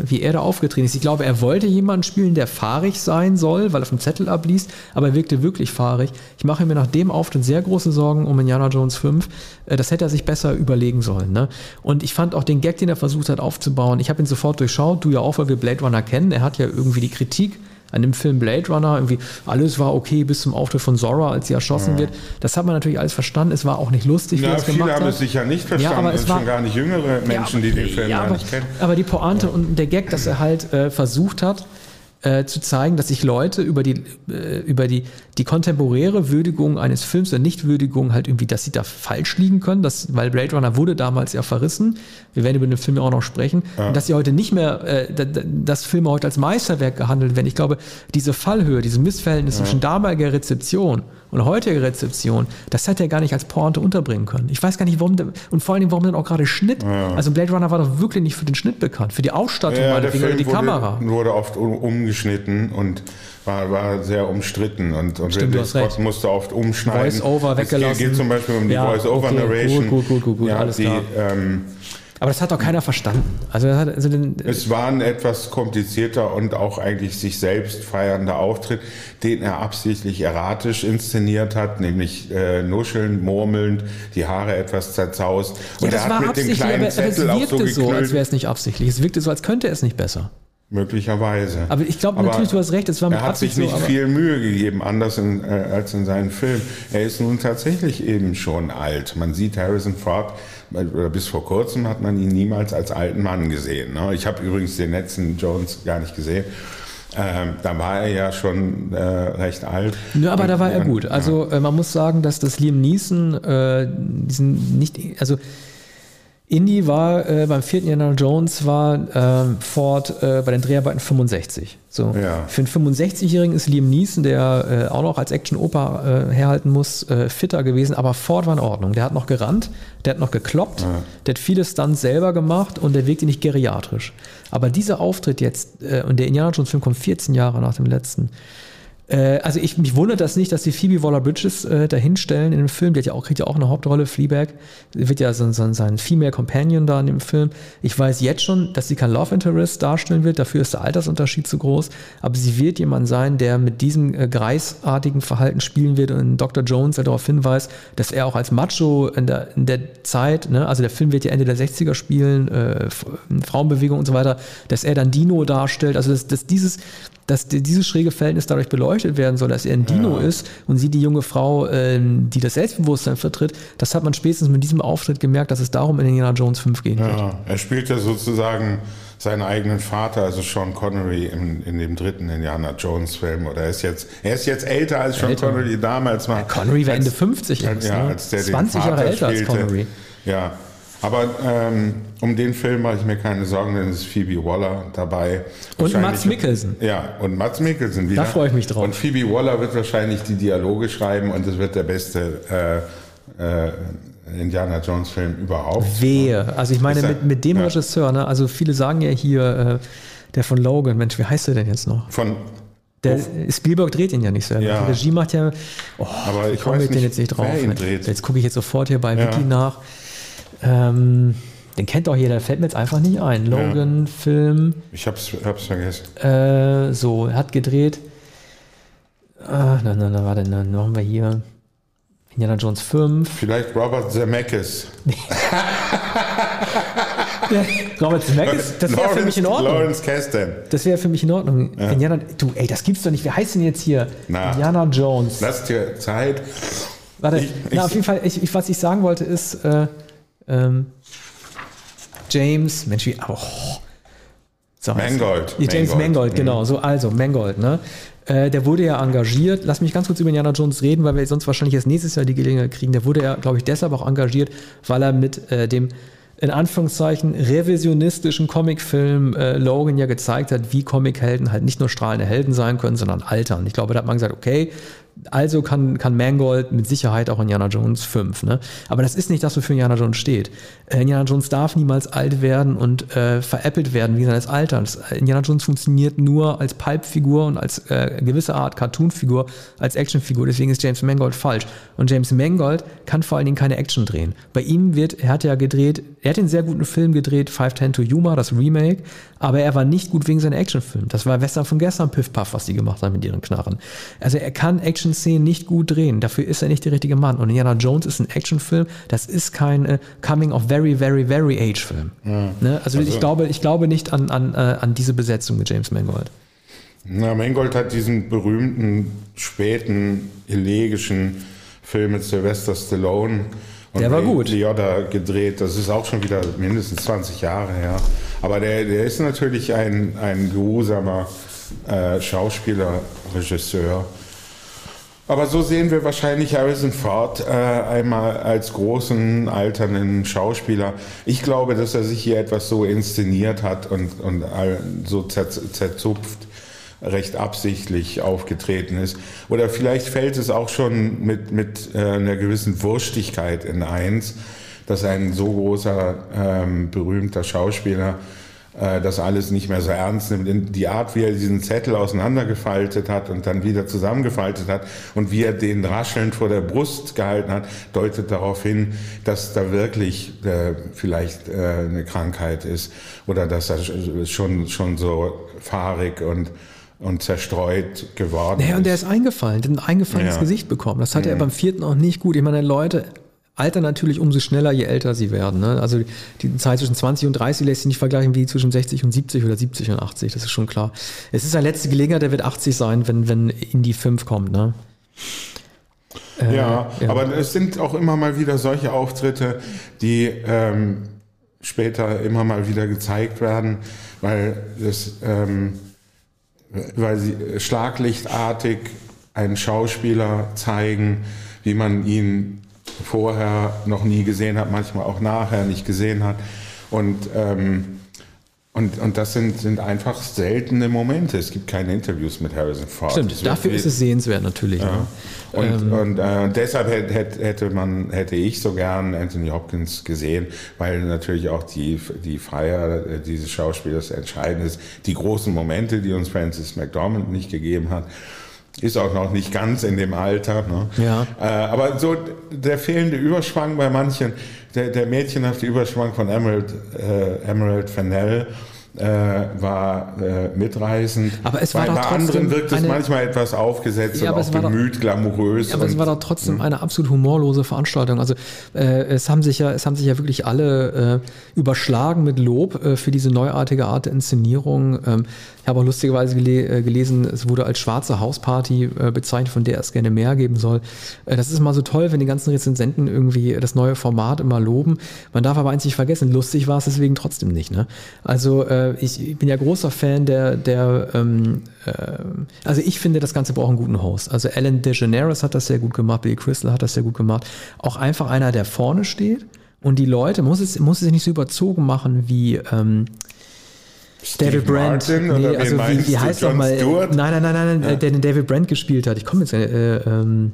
wie er da aufgetreten ist. Ich glaube, er wollte jemanden spielen, der fahrig sein soll, weil er vom Zettel abliest, aber er wirkte wirklich fahrig. Ich mache mir nach dem Auftritt sehr große Sorgen um Indiana Jones 5. Äh, das hätte er sich besser überlegen sollen. Ne? Und ich fand auch den Gag, den er versucht hat aufzubauen, ich habe ihn sofort durchschaut, du ja auch, weil wir Blade Runner kennen. Er hat ja irgendwie die Kritik an dem Film Blade Runner, irgendwie alles war okay bis zum Auftritt von Zora, als sie erschossen ja. wird. Das hat man natürlich alles verstanden. Es war auch nicht lustig, ja, wie es gemacht hat. Viele haben es sicher nicht verstanden. Ja, aber es waren schon gar nicht jüngere Menschen, ja, die den Film ja, aber, nicht kennen. Aber die Pointe und der Gag, dass er halt äh, versucht hat, äh, zu zeigen, dass sich Leute über die, äh, über die, die kontemporäre Würdigung eines Films oder Nichtwürdigung halt irgendwie, dass sie da falsch liegen können, dass, weil Blade Runner wurde damals ja verrissen, wir werden über den Film ja auch noch sprechen, ja. dass sie heute nicht mehr, äh, dass Filme heute als Meisterwerk gehandelt werden. Ich glaube, diese Fallhöhe, dieses Missverhältnis ja. zwischen damaliger Rezeption und heutige Rezeption, das hätte er gar nicht als Pointe unterbringen können. Ich weiß gar nicht, warum, der, und vor allen Dingen, warum dann auch gerade Schnitt. Ja. Also Blade Runner war doch wirklich nicht für den Schnitt bekannt, für die Ausstattung, ja, der Film die wurde, Kamera. wurde oft umgeschnitten und war, war sehr umstritten und, und Stimmt, Ridley Scott musste oft umschneiden. Voice-Over weggelassen. Es geht zum Beispiel um die ja, Voice-Over-Narration. Okay, gut, gut, gut, gut, ja, alles die, klar. Ähm, aber das hat doch keiner verstanden. Also, also den, es war ein etwas komplizierter und auch eigentlich sich selbst feiernder Auftritt, den er absichtlich erratisch inszeniert hat, nämlich äh, nuschelnd, murmelnd, die Haare etwas zerzaust. Und ja, er hat mit dem kleinen aber, Zettel aber es wirkte so, so als wäre es nicht absichtlich. Es wirkte so, als könnte es nicht besser. Möglicherweise. Aber ich glaube natürlich, du hast recht, es war mit Er hat sich nicht so, viel Mühe gegeben, anders in, äh, als in seinen Filmen. Er ist nun tatsächlich eben schon alt. Man sieht Harrison Ford, oder bis vor kurzem hat man ihn niemals als alten Mann gesehen. Ne? Ich habe übrigens den letzten Jones gar nicht gesehen. Ähm, da war er ja schon äh, recht alt. Ja, aber und, da war er gut. Also ja. äh, man muss sagen, dass das Liam Neeson äh, diesen nicht, also Indy war äh, beim vierten Indiana Jones war ähm, Ford äh, bei den Dreharbeiten 65. So. Ja. Für einen 65-Jährigen ist Liam Neeson, der äh, auch noch als Action-Oper äh, herhalten muss, äh, fitter gewesen, aber Ford war in Ordnung. Der hat noch gerannt, der hat noch gekloppt, ja. der hat viele Stunts selber gemacht und der wirkte nicht geriatrisch. Aber dieser Auftritt jetzt, äh, und der Indiana Jones-Film kommt 14 Jahre nach dem letzten, äh, also ich, mich wundert das nicht, dass die Phoebe Waller-Bridges äh, dahinstellen in dem Film. Die hat ja auch, kriegt ja auch eine Hauptrolle, Fleabag. Wird ja so, so, sein Female Companion da in dem Film. Ich weiß jetzt schon, dass sie kein Love Interest darstellen wird. Dafür ist der Altersunterschied zu groß. Aber sie wird jemand sein, der mit diesem äh, greisartigen Verhalten spielen wird und Dr. Jones der darauf hinweist, dass er auch als Macho in der, in der Zeit, ne, also der Film wird ja Ende der 60er spielen, äh, Frauenbewegung und so weiter, dass er dann Dino darstellt. Also dass, dass dieses dass dieses schräge Verhältnis dadurch beleuchtet werden soll, dass er ein Dino ja. ist und sie die junge Frau, ähm, die das Selbstbewusstsein vertritt, das hat man spätestens mit diesem Auftritt gemerkt, dass es darum in Indiana Jones 5 gehen wird. Ja, er spielt ja sozusagen seinen eigenen Vater, also Sean Connery in, in dem dritten Indiana Jones Film. Oder er ist jetzt, er ist jetzt älter als Sean Älter. Connery damals war. Ja, Connery war als- Ende 50 Ja, jetzt, ja, ne? als der 20 den Jahre älter als spielte. Connery. Ja, aber ähm, um den Film mache ich mir keine Sorgen, denn es ist Phoebe Waller dabei. Und Mads Mikkelsen. Ja, und Mats Mikkelsen wieder. Da freue ich mich drauf. Und Phoebe Waller wird wahrscheinlich die Dialoge schreiben und es wird der beste äh, äh, Indiana Jones Film überhaupt. Wehe. Also ich meine, er- mit, mit dem ja. Regisseur, ne, also viele sagen ja hier, äh, der von Logan, Mensch, wie heißt der denn jetzt noch? Von, Der, Spielberg dreht ihn ja nicht selber. Ja. Die Regie macht ja. Oh, Aber ich komme ich nicht, jetzt nicht drauf? ne? Jetzt gucke ich jetzt sofort hier bei Ja. Wiki nach. Ähm, den kennt doch jeder, der fällt mir jetzt einfach nicht ein. Logan, Film, ich hab's, hab's vergessen. äh, so, er hat gedreht. Ah, nein, nein, nein, warte, dann machen wir hier Indiana Jones 5. Vielleicht Robert Zemeckis. Robert Zemeckis, das wäre für mich in Ordnung. Lawrence Kasdan. Das wäre für mich in Ordnung. Indiana, du, ey, das gibt's doch nicht. Wie heißt denn jetzt hier? Na. Indiana Jones. Lass dir Zeit. Warte, Ich- na, ich- auf jeden Fall, ich, was ich sagen wollte ist, äh, ähm, James, Mensch, wie, oh, so Mangold. Ja, James Mangold, Mangold, mhm. genau, so, also Mangold, ne? Äh, der wurde ja engagiert, lass mich ganz kurz über Indiana Jones reden, weil wir sonst wahrscheinlich erst nächstes Jahr die Gelegenheit kriegen. Der wurde ja, glaube ich, deshalb auch engagiert, weil er mit äh, dem in Anführungszeichen revisionistischen Comicfilm äh, Logan ja gezeigt hat, wie Comichelden halt nicht nur strahlende Helden sein können, sondern altern. Ich glaube, da hat man gesagt, okay, also kann, kann Mangold mit Sicherheit auch Indiana Jones 5. Ne? Aber das ist nicht das, wofür Indiana Jones steht. Äh, Indiana Jones darf niemals alt werden und äh, veräppelt werden wie seines Alterns. Äh, Indiana Jones funktioniert nur als Pulp-Figur und als äh, gewisse Art Cartoon-Figur, als Actionfigur. Deswegen ist James Mangold falsch. Und James Mangold kann vor allen Dingen keine Action drehen. Bei ihm wird, er hat ja gedreht, er hat den sehr guten Film gedreht, 510 to Yuma, das Remake, aber er war nicht gut wegen seiner Actionfilme. Das war Western von gestern, Piff Puff, was die gemacht haben mit ihren Knarren. Also er kann Action-Szenen nicht gut drehen. Dafür ist er nicht der richtige Mann. Und Indiana Jones ist ein Actionfilm. Das ist kein äh, Coming of Very, Very, Very Age Film. Ne? Also, ich glaube, ich glaube nicht an, an, äh, an diese Besetzung mit James Mangold. Na, Mangold hat diesen berühmten, späten, elegischen Film mit Sylvester Stallone und Der war Ray gut. Liotta gedreht. Das ist auch schon wieder mindestens 20 Jahre her. Aber der, der ist natürlich ein, ein geruhsamer äh, Schauspieler, Regisseur. Aber so sehen wir wahrscheinlich Harrison Ford äh, einmal als großen, alternden Schauspieler. Ich glaube, dass er sich hier etwas so inszeniert hat und, und so zer, zerzupft, recht absichtlich aufgetreten ist. Oder vielleicht fällt es auch schon mit, mit äh, einer gewissen Wurstigkeit in eins, dass ein so großer, ähm, berühmter Schauspieler das alles nicht mehr so ernst nimmt. Die Art, wie er diesen Zettel auseinandergefaltet hat und dann wieder zusammengefaltet hat und wie er den raschelnd vor der Brust gehalten hat, deutet darauf hin, dass da wirklich äh, vielleicht äh, eine Krankheit ist oder dass er schon, schon so fahrig und, und zerstreut geworden Naja, und der ist. eingefallen, der hat ein eingefallenes Ja. Gesicht bekommen. Das hatte er beim vierten auch nicht gut. Ich meine, Leute altern natürlich umso schneller, je älter sie werden. Ne? Also die Zeit zwischen 20 und 30 lässt sich nicht vergleichen wie zwischen 60 und 70 oder 70 und 80, das ist schon klar. Es ist seine letzte Gelegenheit, der wird 80 sein, wenn, wenn Indie 5 kommt. Ne? Äh, Ja, ja. aber es sind auch immer mal wieder solche Auftritte, die ähm, später immer mal wieder gezeigt werden, weil das, ähm, weil sie schlaglichtartig einen Schauspieler zeigen, wie man ihn vorher noch nie gesehen hat, manchmal auch nachher nicht gesehen hat. Und ähm, und, und das sind, sind einfach seltene Momente. Es gibt keine Interviews mit Harrison Ford. Stimmt, dafür ist es sehenswert natürlich. Ne? und, und, äh, deshalb hätte, hätte- man, hätte ich so gern Anthony Hopkins gesehen, weil natürlich auch die, die Feier dieses Schauspielers entscheidend ist. Die großen Momente, die uns Francis McDormand nicht gegeben hat, ist auch noch nicht ganz in dem Alter. Ne? Ja. Äh, aber so der fehlende Überschwang bei manchen, der, der mädchenhafte Überschwang von Emerald, äh, Emerald Fennell, äh, war äh, mitreißend. Aber es war bei, doch bei trotzdem anderen wirkt es manchmal etwas aufgesetzt Ja, und auch war doch- bemüht, glamourös. Ja, aber es war doch trotzdem eine absolut humorlose Veranstaltung. Also äh, es haben sich ja, es haben sich ja wirklich alle äh, überschlagen mit Lob äh, für diese neuartige Art der Inszenierung. Ähm, ich habe auch lustigerweise gele äh, gelesen, es wurde als schwarze Hausparty bezeichnet, von der es gerne mehr geben soll. Das ist mal so toll, wenn die ganzen Rezensenten irgendwie das neue Format immer loben. Man darf aber eins nicht vergessen, lustig war es deswegen trotzdem nicht. Ne? Also äh, ich bin ja großer Fan der, der ähm, äh, also ich finde, das Ganze braucht einen guten Host. Also Alan DeGeneres hat das sehr gut gemacht, Billy Crystal hat das sehr gut gemacht. Auch einfach einer, der vorne steht und die Leute, muss es, muss es nicht so überzogen machen wie ähm, David Brent. Martin, nee, also wie, wie heißt nochmal? Nein, nein, nein, nein, ja. der den David Brent gespielt hat. Ich komme jetzt, äh, ähm,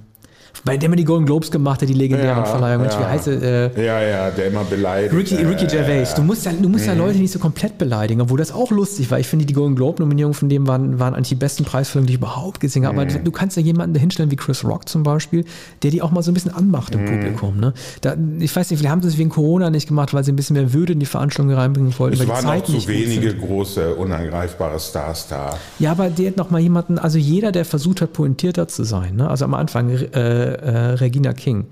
bei dem er die Golden Globes gemacht hat, die legendären ja, Verleihungen. Ja. Wie heißt er? Äh, ja, ja, der immer beleidigt. Ricky, Ricky Gervais. Du musst, ja, du musst ja mhm. Leute nicht so komplett beleidigen, obwohl das auch lustig war. Ich finde, die Golden Globe-Nominierungen von dem waren, waren eigentlich die besten Preisverleihungen, die ich überhaupt gesehen habe. Mhm. Aber du kannst ja jemanden dahinstellen wie Chris Rock zum Beispiel, der die auch mal so ein bisschen anmacht im mhm. Publikum. Ne? Da, ich weiß nicht, vielleicht haben sie es wegen Corona nicht gemacht, weil sie ein bisschen mehr Würde in die Veranstaltung reinbringen wollten. Es waren auch zu wenige große, unangreifbare Stars da. Ja, aber der hat noch mal jemanden, also jeder, der versucht hat, pointierter zu sein. Ne? Also am Anfang äh, äh, Regina King.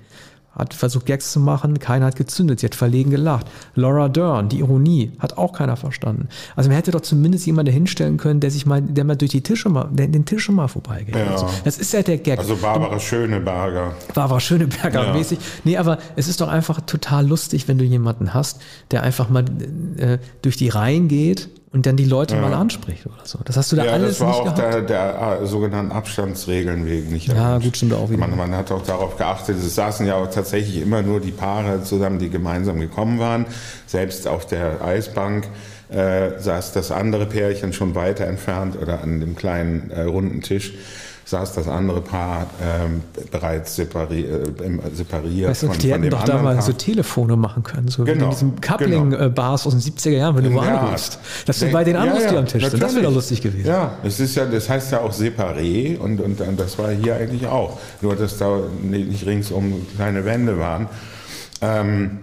Hat versucht, Gags zu machen, keiner hat gezündet, sie hat verlegen gelacht. Laura Dern, die Ironie, hat auch keiner verstanden. Also man hätte doch zumindest jemanden hinstellen können, der sich mal, der mal durch die Tische mal, den Tisch mal vorbeigeht. Ja. Also, das ist ja der Gag. Also Barbara Schöneberger. Barbara Schöneberger ja. mäßig. Nee, aber es ist doch einfach total lustig, wenn du jemanden hast, der einfach mal äh, durch die Reihen geht und dann die Leute ja. mal anspricht oder so. Das hast du da ja, alles das war nicht auch gehabt? der, der sogenannten Abstandsregeln wegen nicht. Ja, gut, stimmt auch wieder. Man, man, hat auch darauf geachtet, es saßen ja auch tatsächlich immer nur die Paare zusammen, die gemeinsam gekommen waren. Selbst auf der Eisbank äh, saß das andere Pärchen schon weiter entfernt oder an dem kleinen äh, runden Tisch saß das andere Paar ähm, bereits separi äh, separiert. Weißt du, von, die von hätten doch da mal so Telefone machen können, so genau, wie in diesen Coupling-Bars genau. aus den 70er Jahren, wenn du ja, anrufst. Dass du bei den anrufst, ja, ja, die am Tisch sind. Das wäre doch lustig gewesen. Ja, es ist ja, das heißt ja auch separé und, und, und das war hier eigentlich auch. Nur, dass da nicht ringsum kleine Wände waren. Ähm,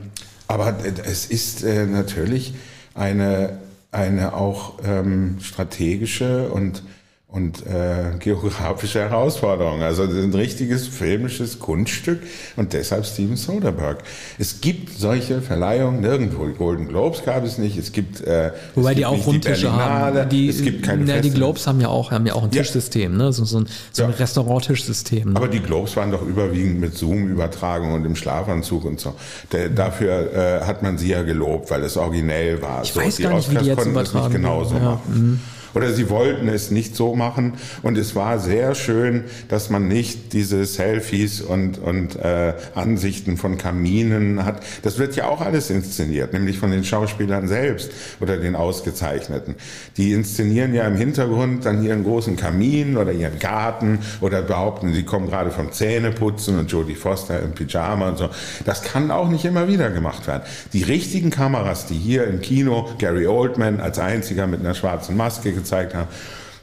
aber es ist äh, natürlich eine, eine auch ähm, strategische und und äh, geografische Herausforderungen. Also ein richtiges filmisches Kunststück und deshalb Steven Soderbergh. Es gibt solche Verleihungen nirgendwo. Die Golden Globes gab es nicht. Es gibt äh, wobei es die auch Rundtische haben. Die, es gibt keine na, die Globes haben ja auch haben ja auch ein Tischsystem, ne? So, so ein, so ein ja. Restaurant-Tischsystem. Ne? Aber die Globes waren doch überwiegend mit Zoom-Übertragung und im Schlafanzug und so. Der, dafür äh, hat man sie ja gelobt, weil es originell war. Ich so, weiß gar nicht, wie die jetzt übertragen. Nicht genauso ja. machen. Mhm oder sie wollten es nicht so machen. Und es war sehr schön, dass man nicht diese Selfies und, und äh, Ansichten von Kaminen hat. Das wird ja auch alles inszeniert, nämlich von den Schauspielern selbst oder den Ausgezeichneten. Die inszenieren ja im Hintergrund dann ihren großen Kamin oder ihren Garten oder behaupten, sie kommen gerade vom Zähneputzen und Jodie Foster im Pyjama und so. Das kann auch nicht immer wieder gemacht werden. Die richtigen Kameras, die hier im Kino Gary Oldman als einziger mit einer schwarzen Maske gezeigt haben.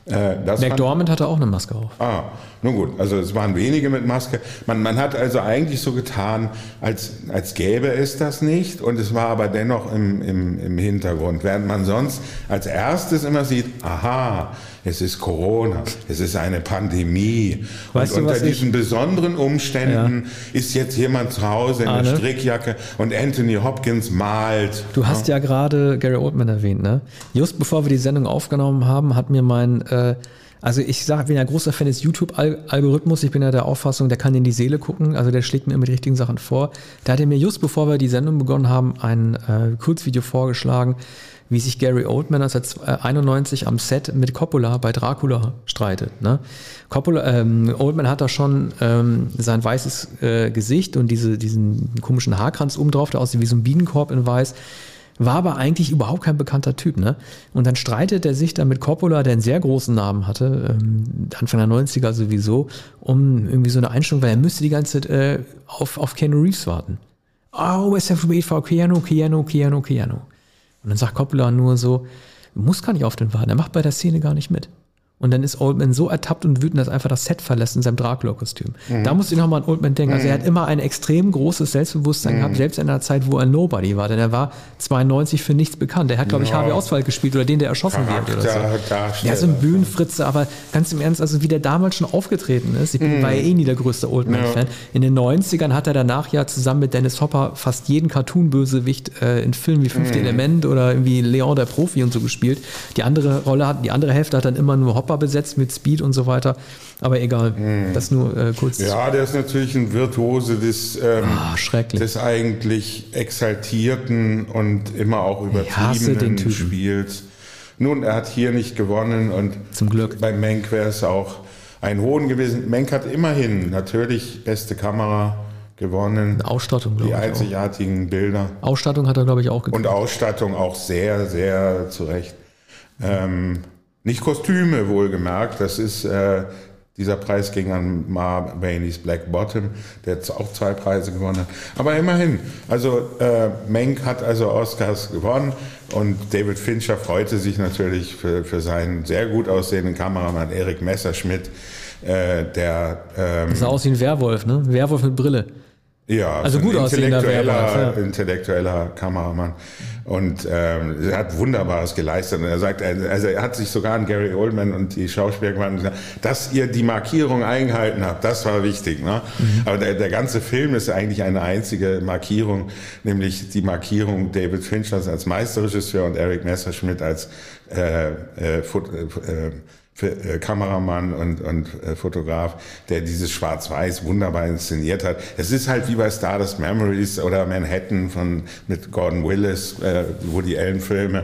Äh, McDormand hatte auch eine Maske auf. Ah, nun gut, also es waren wenige mit Maske. Man, man hat also eigentlich so getan, als, als gäbe es das nicht und es war aber dennoch im, im, im Hintergrund. Während man sonst als erstes immer sieht, aha, es ist Corona, es ist eine Pandemie. Weißt und du, unter diesen ich, besonderen Umständen ja. ist jetzt jemand zu Hause in Arne? der Strickjacke und Anthony Hopkins malt. Du hast ja, ja gerade Gary Oldman erwähnt, ne? Just bevor wir die Sendung aufgenommen haben, hat mir mein äh, also ich sage, bin ja großer Fan des YouTube-Algorithmus. Ich bin ja der Auffassung, der kann in die Seele gucken. Also der schlägt mir immer die richtigen Sachen vor. Da hat er mir just bevor wir die Sendung begonnen haben, ein äh, Kurzvideo vorgeschlagen, wie sich Gary Oldman 1991 am Set mit Coppola bei Dracula streitet. Ne? Coppola, ähm, Oldman hat da schon ähm, sein weißes äh, Gesicht und diese, diesen komischen Haarkranz oben drauf, der aussieht wie so ein Bienenkorb in weiß war aber eigentlich überhaupt kein bekannter Typ. Ne? Und dann streitet er sich dann mit Coppola, der einen sehr großen Namen hatte, ähm, Anfang der 90er sowieso, um irgendwie so eine Einstellung, weil er müsste die ganze Zeit äh, auf, auf Keanu Reeves warten. Oh, let's have to wait for Keanu, Keanu, Keanu, Keanu. Und dann sagt Coppola nur so, muss gar nicht auf den warten, er macht bei der Szene gar nicht mit. Und dann ist Oldman so ertappt und wütend, dass er einfach das Set verlässt in seinem Dracula-Kostüm. Mhm. Da musste ich nochmal an Oldman denken. Also er hat mhm. immer ein extrem großes Selbstbewusstsein mhm. gehabt, selbst in einer Zeit, wo er Nobody war. Denn er war 92 für nichts bekannt. Er hat, glaube ich, ja. Harvey Oswald gespielt oder den, der erschossen Charakter, wird oder so. Ja, so ein Bühnenfritze. Aber ganz im Ernst, also wie der damals schon aufgetreten ist. Ich mhm. war ja eh nie der größte Oldman-Fan. Ja. In den 90ern hat er danach ja zusammen mit Dennis Hopper fast jeden Cartoon-Bösewicht äh, in Filmen wie Fünfte mhm. Element oder irgendwie Leon der Profi und so gespielt. Die andere Rolle hat, die andere Hälfte hat dann immer nur Hopper Hopper besetzt mit Speed und so weiter. Aber egal, mhm. das nur äh, kurz. Ja, der ist natürlich ein Virtuose des, ähm, oh, des eigentlich exaltierten und immer auch übertriebenen Spiels. Nun, er hat hier nicht gewonnen und Zum Glück. bei Menk wäre es auch ein Hohn gewesen. Menk hat immerhin natürlich beste Kamera gewonnen, Ausstattung, die glaube ich. Auch. einzigartigen Bilder Ausstattung hat er, glaube ich, auch gekriegt. und Ausstattung auch sehr, sehr zurecht. Ähm, nicht Kostüme wohlgemerkt, das ist äh, dieser Preis ging an Ma Bainey's Black Bottom, der jetzt auch zwei Preise gewonnen hat. Aber immerhin, also äh, Menk hat also Oscars gewonnen und David Fincher freute sich natürlich für, für seinen sehr gut aussehenden Kameramann Erik Messerschmidt, äh, der ähm, Sah aus wie ein Werwolf, ne? Werwolf mit Brille. ja, Also so gut intellektueller, Werwolf, ja. intellektueller Kameramann. Und ähm, er hat Wunderbares geleistet. Und er sagt, er- also er hat sich sogar an Gary Oldman und die Schauspieler gewandt, gesagt, dass ihr die Markierung eingehalten habt, das war wichtig. Ne? Mhm. Aber der, der ganze Film ist eigentlich eine einzige Markierung, nämlich die Markierung David Finchers als Meisterregisseur und Eric Messerschmidt als äh, äh, äh, äh, Kameramann und, und äh, Fotograf, der dieses Schwarz-Weiß wunderbar inszeniert hat. Es ist halt wie bei Stardust Memories oder Manhattan von mit Gordon Willis, äh, Woody Allen Filme.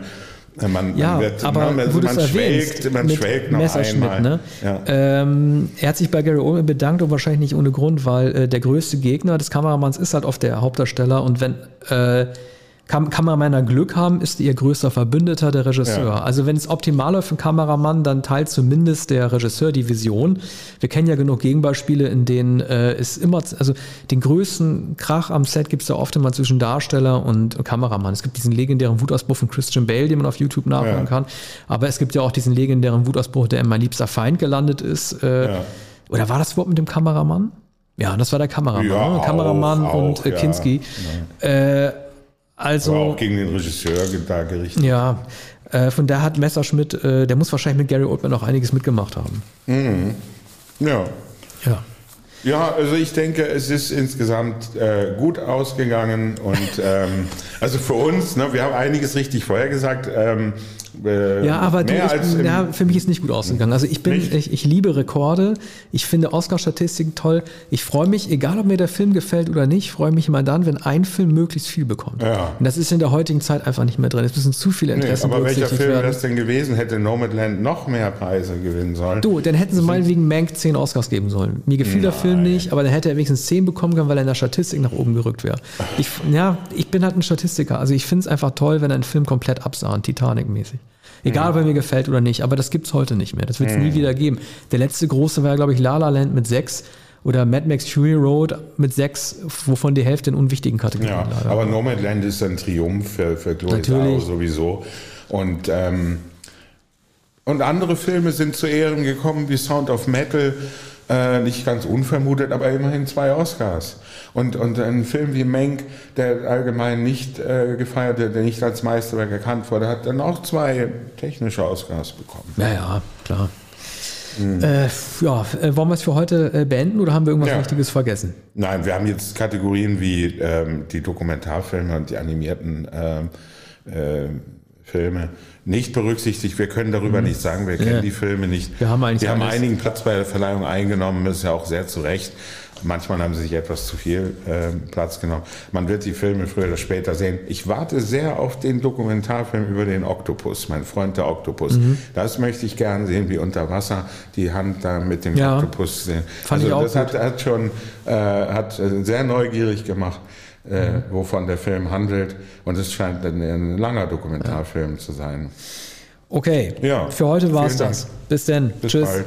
Äh, Man, Ja, man wird, aber man, also man schwelgt, man schwelgt noch einmal. ne? Ja. Ähm, er hat sich bei Gary Oldman bedankt und wahrscheinlich nicht ohne Grund, weil äh, der größte Gegner des Kameramanns ist halt oft der Hauptdarsteller und wenn äh, Kam Kameramänner Glück haben, ist ihr größter Verbündeter der Regisseur. Ja. Also wenn es optimal läuft für einen Kameramann, dann teilt zumindest der Regisseur die Vision. Wir kennen ja genug Gegenbeispiele, in denen äh, es immer, also den größten Krach am Set gibt es ja oft immer zwischen Darsteller und Kameramann. Es gibt diesen legendären Wutausbruch von Christian Bale, den man auf YouTube nachhören Ja. kann. Aber es gibt ja auch diesen legendären Wutausbruch, der in mein liebster Feind gelandet ist. Äh, Ja. Oder war das Wort mit dem Kameramann? Ja, das war der Kameramann. Ja? Kameramann auch, und auch, äh, ja. Kinski. Äh, also, Aber auch gegen den Regisseur da gerichtet. ja, äh, von da hat Messerschmidt, äh, der muss wahrscheinlich mit Gary Oldman auch einiges mitgemacht haben. Ja. Ja. Ja, also ich denke, es ist insgesamt äh, gut ausgegangen und ähm, also für uns, ne, wir haben einiges richtig vorhergesagt. Ähm, äh, Ja, aber du, ich, ja, für mich ist nicht gut ausgegangen. Also ich bin, Nicht? ich, ich liebe Rekorde. Ich finde Oscar-Statistiken toll. Ich freue mich, egal ob mir der Film gefällt oder nicht, freue mich immer dann, wenn ein Film möglichst viel bekommt. Ja. Und das ist in der heutigen Zeit einfach nicht mehr drin. Es müssen zu viele nee, Interessen aber welcher Film wäre das denn gewesen? Hätte Nomadland noch mehr Preise gewinnen sollen? Du, dann hätten sie meinetwegen Mank 10 Oscars geben sollen. Mir gefiel der Film nicht, aber dann hätte er wenigstens 10 bekommen können, weil er in der Statistik nach oben gerückt wäre. Ich, ja, ich bin halt ein Statistiker. Also ich finde es einfach toll, wenn ein Film komplett absahnt, Titanic-mäßig. Egal, ob er mir gefällt oder nicht, aber das gibt's heute nicht mehr. Das wird es nie wieder geben. Der letzte große war, glaube ich, La La Land mit 6 oder Mad Max Fury Road mit 6, wovon die Hälfte in unwichtigen Kategorien Ja, leider. aber Nomadland ist ein Triumph für, für Chloe Natürlich. Zhao sowieso. Und, ähm, und andere Filme sind zu Ehren gekommen, wie Sound of Metal, äh, nicht ganz unvermutet, aber immerhin zwei Oscars. Und, und ein Film wie Menk, der allgemein nicht äh, gefeiert wird, der nicht als Meisterwerk erkannt wurde, hat dann auch zwei technische Oscars bekommen. Ja, ja, klar. Äh, ja, äh, wollen wir es für heute äh, beenden oder haben wir irgendwas Ja. Wichtiges vergessen? Nein, wir haben jetzt Kategorien wie ähm, die Dokumentarfilme und die animierten ähm, äh, Filme nicht berücksichtigt. Wir können darüber nichts sagen, wir kennen Mhm. Ja. die Filme nicht. Wir haben eigentlich wir haben einigen Platz bei der Verleihung eingenommen, das ist ja auch sehr zu Recht. Manchmal haben sie sich etwas zu viel ähm, Platz genommen. Man wird die Filme früher oder später sehen. Ich warte sehr auf den Dokumentarfilm über den Oktopus, mein Freund der Oktopus. Mhm. Das möchte ich gern sehen, wie unter Wasser die Hand da mit dem Ja. Oktopus sehen. Fand ich also auch das hat, hat schon äh, hat äh, sehr neugierig gemacht, äh, Mhm. wovon der Film handelt. Und es scheint ein, ein langer Dokumentarfilm zu sein. Okay, Ja, für heute war es das. Bis dann. Bis Tschüss. bald.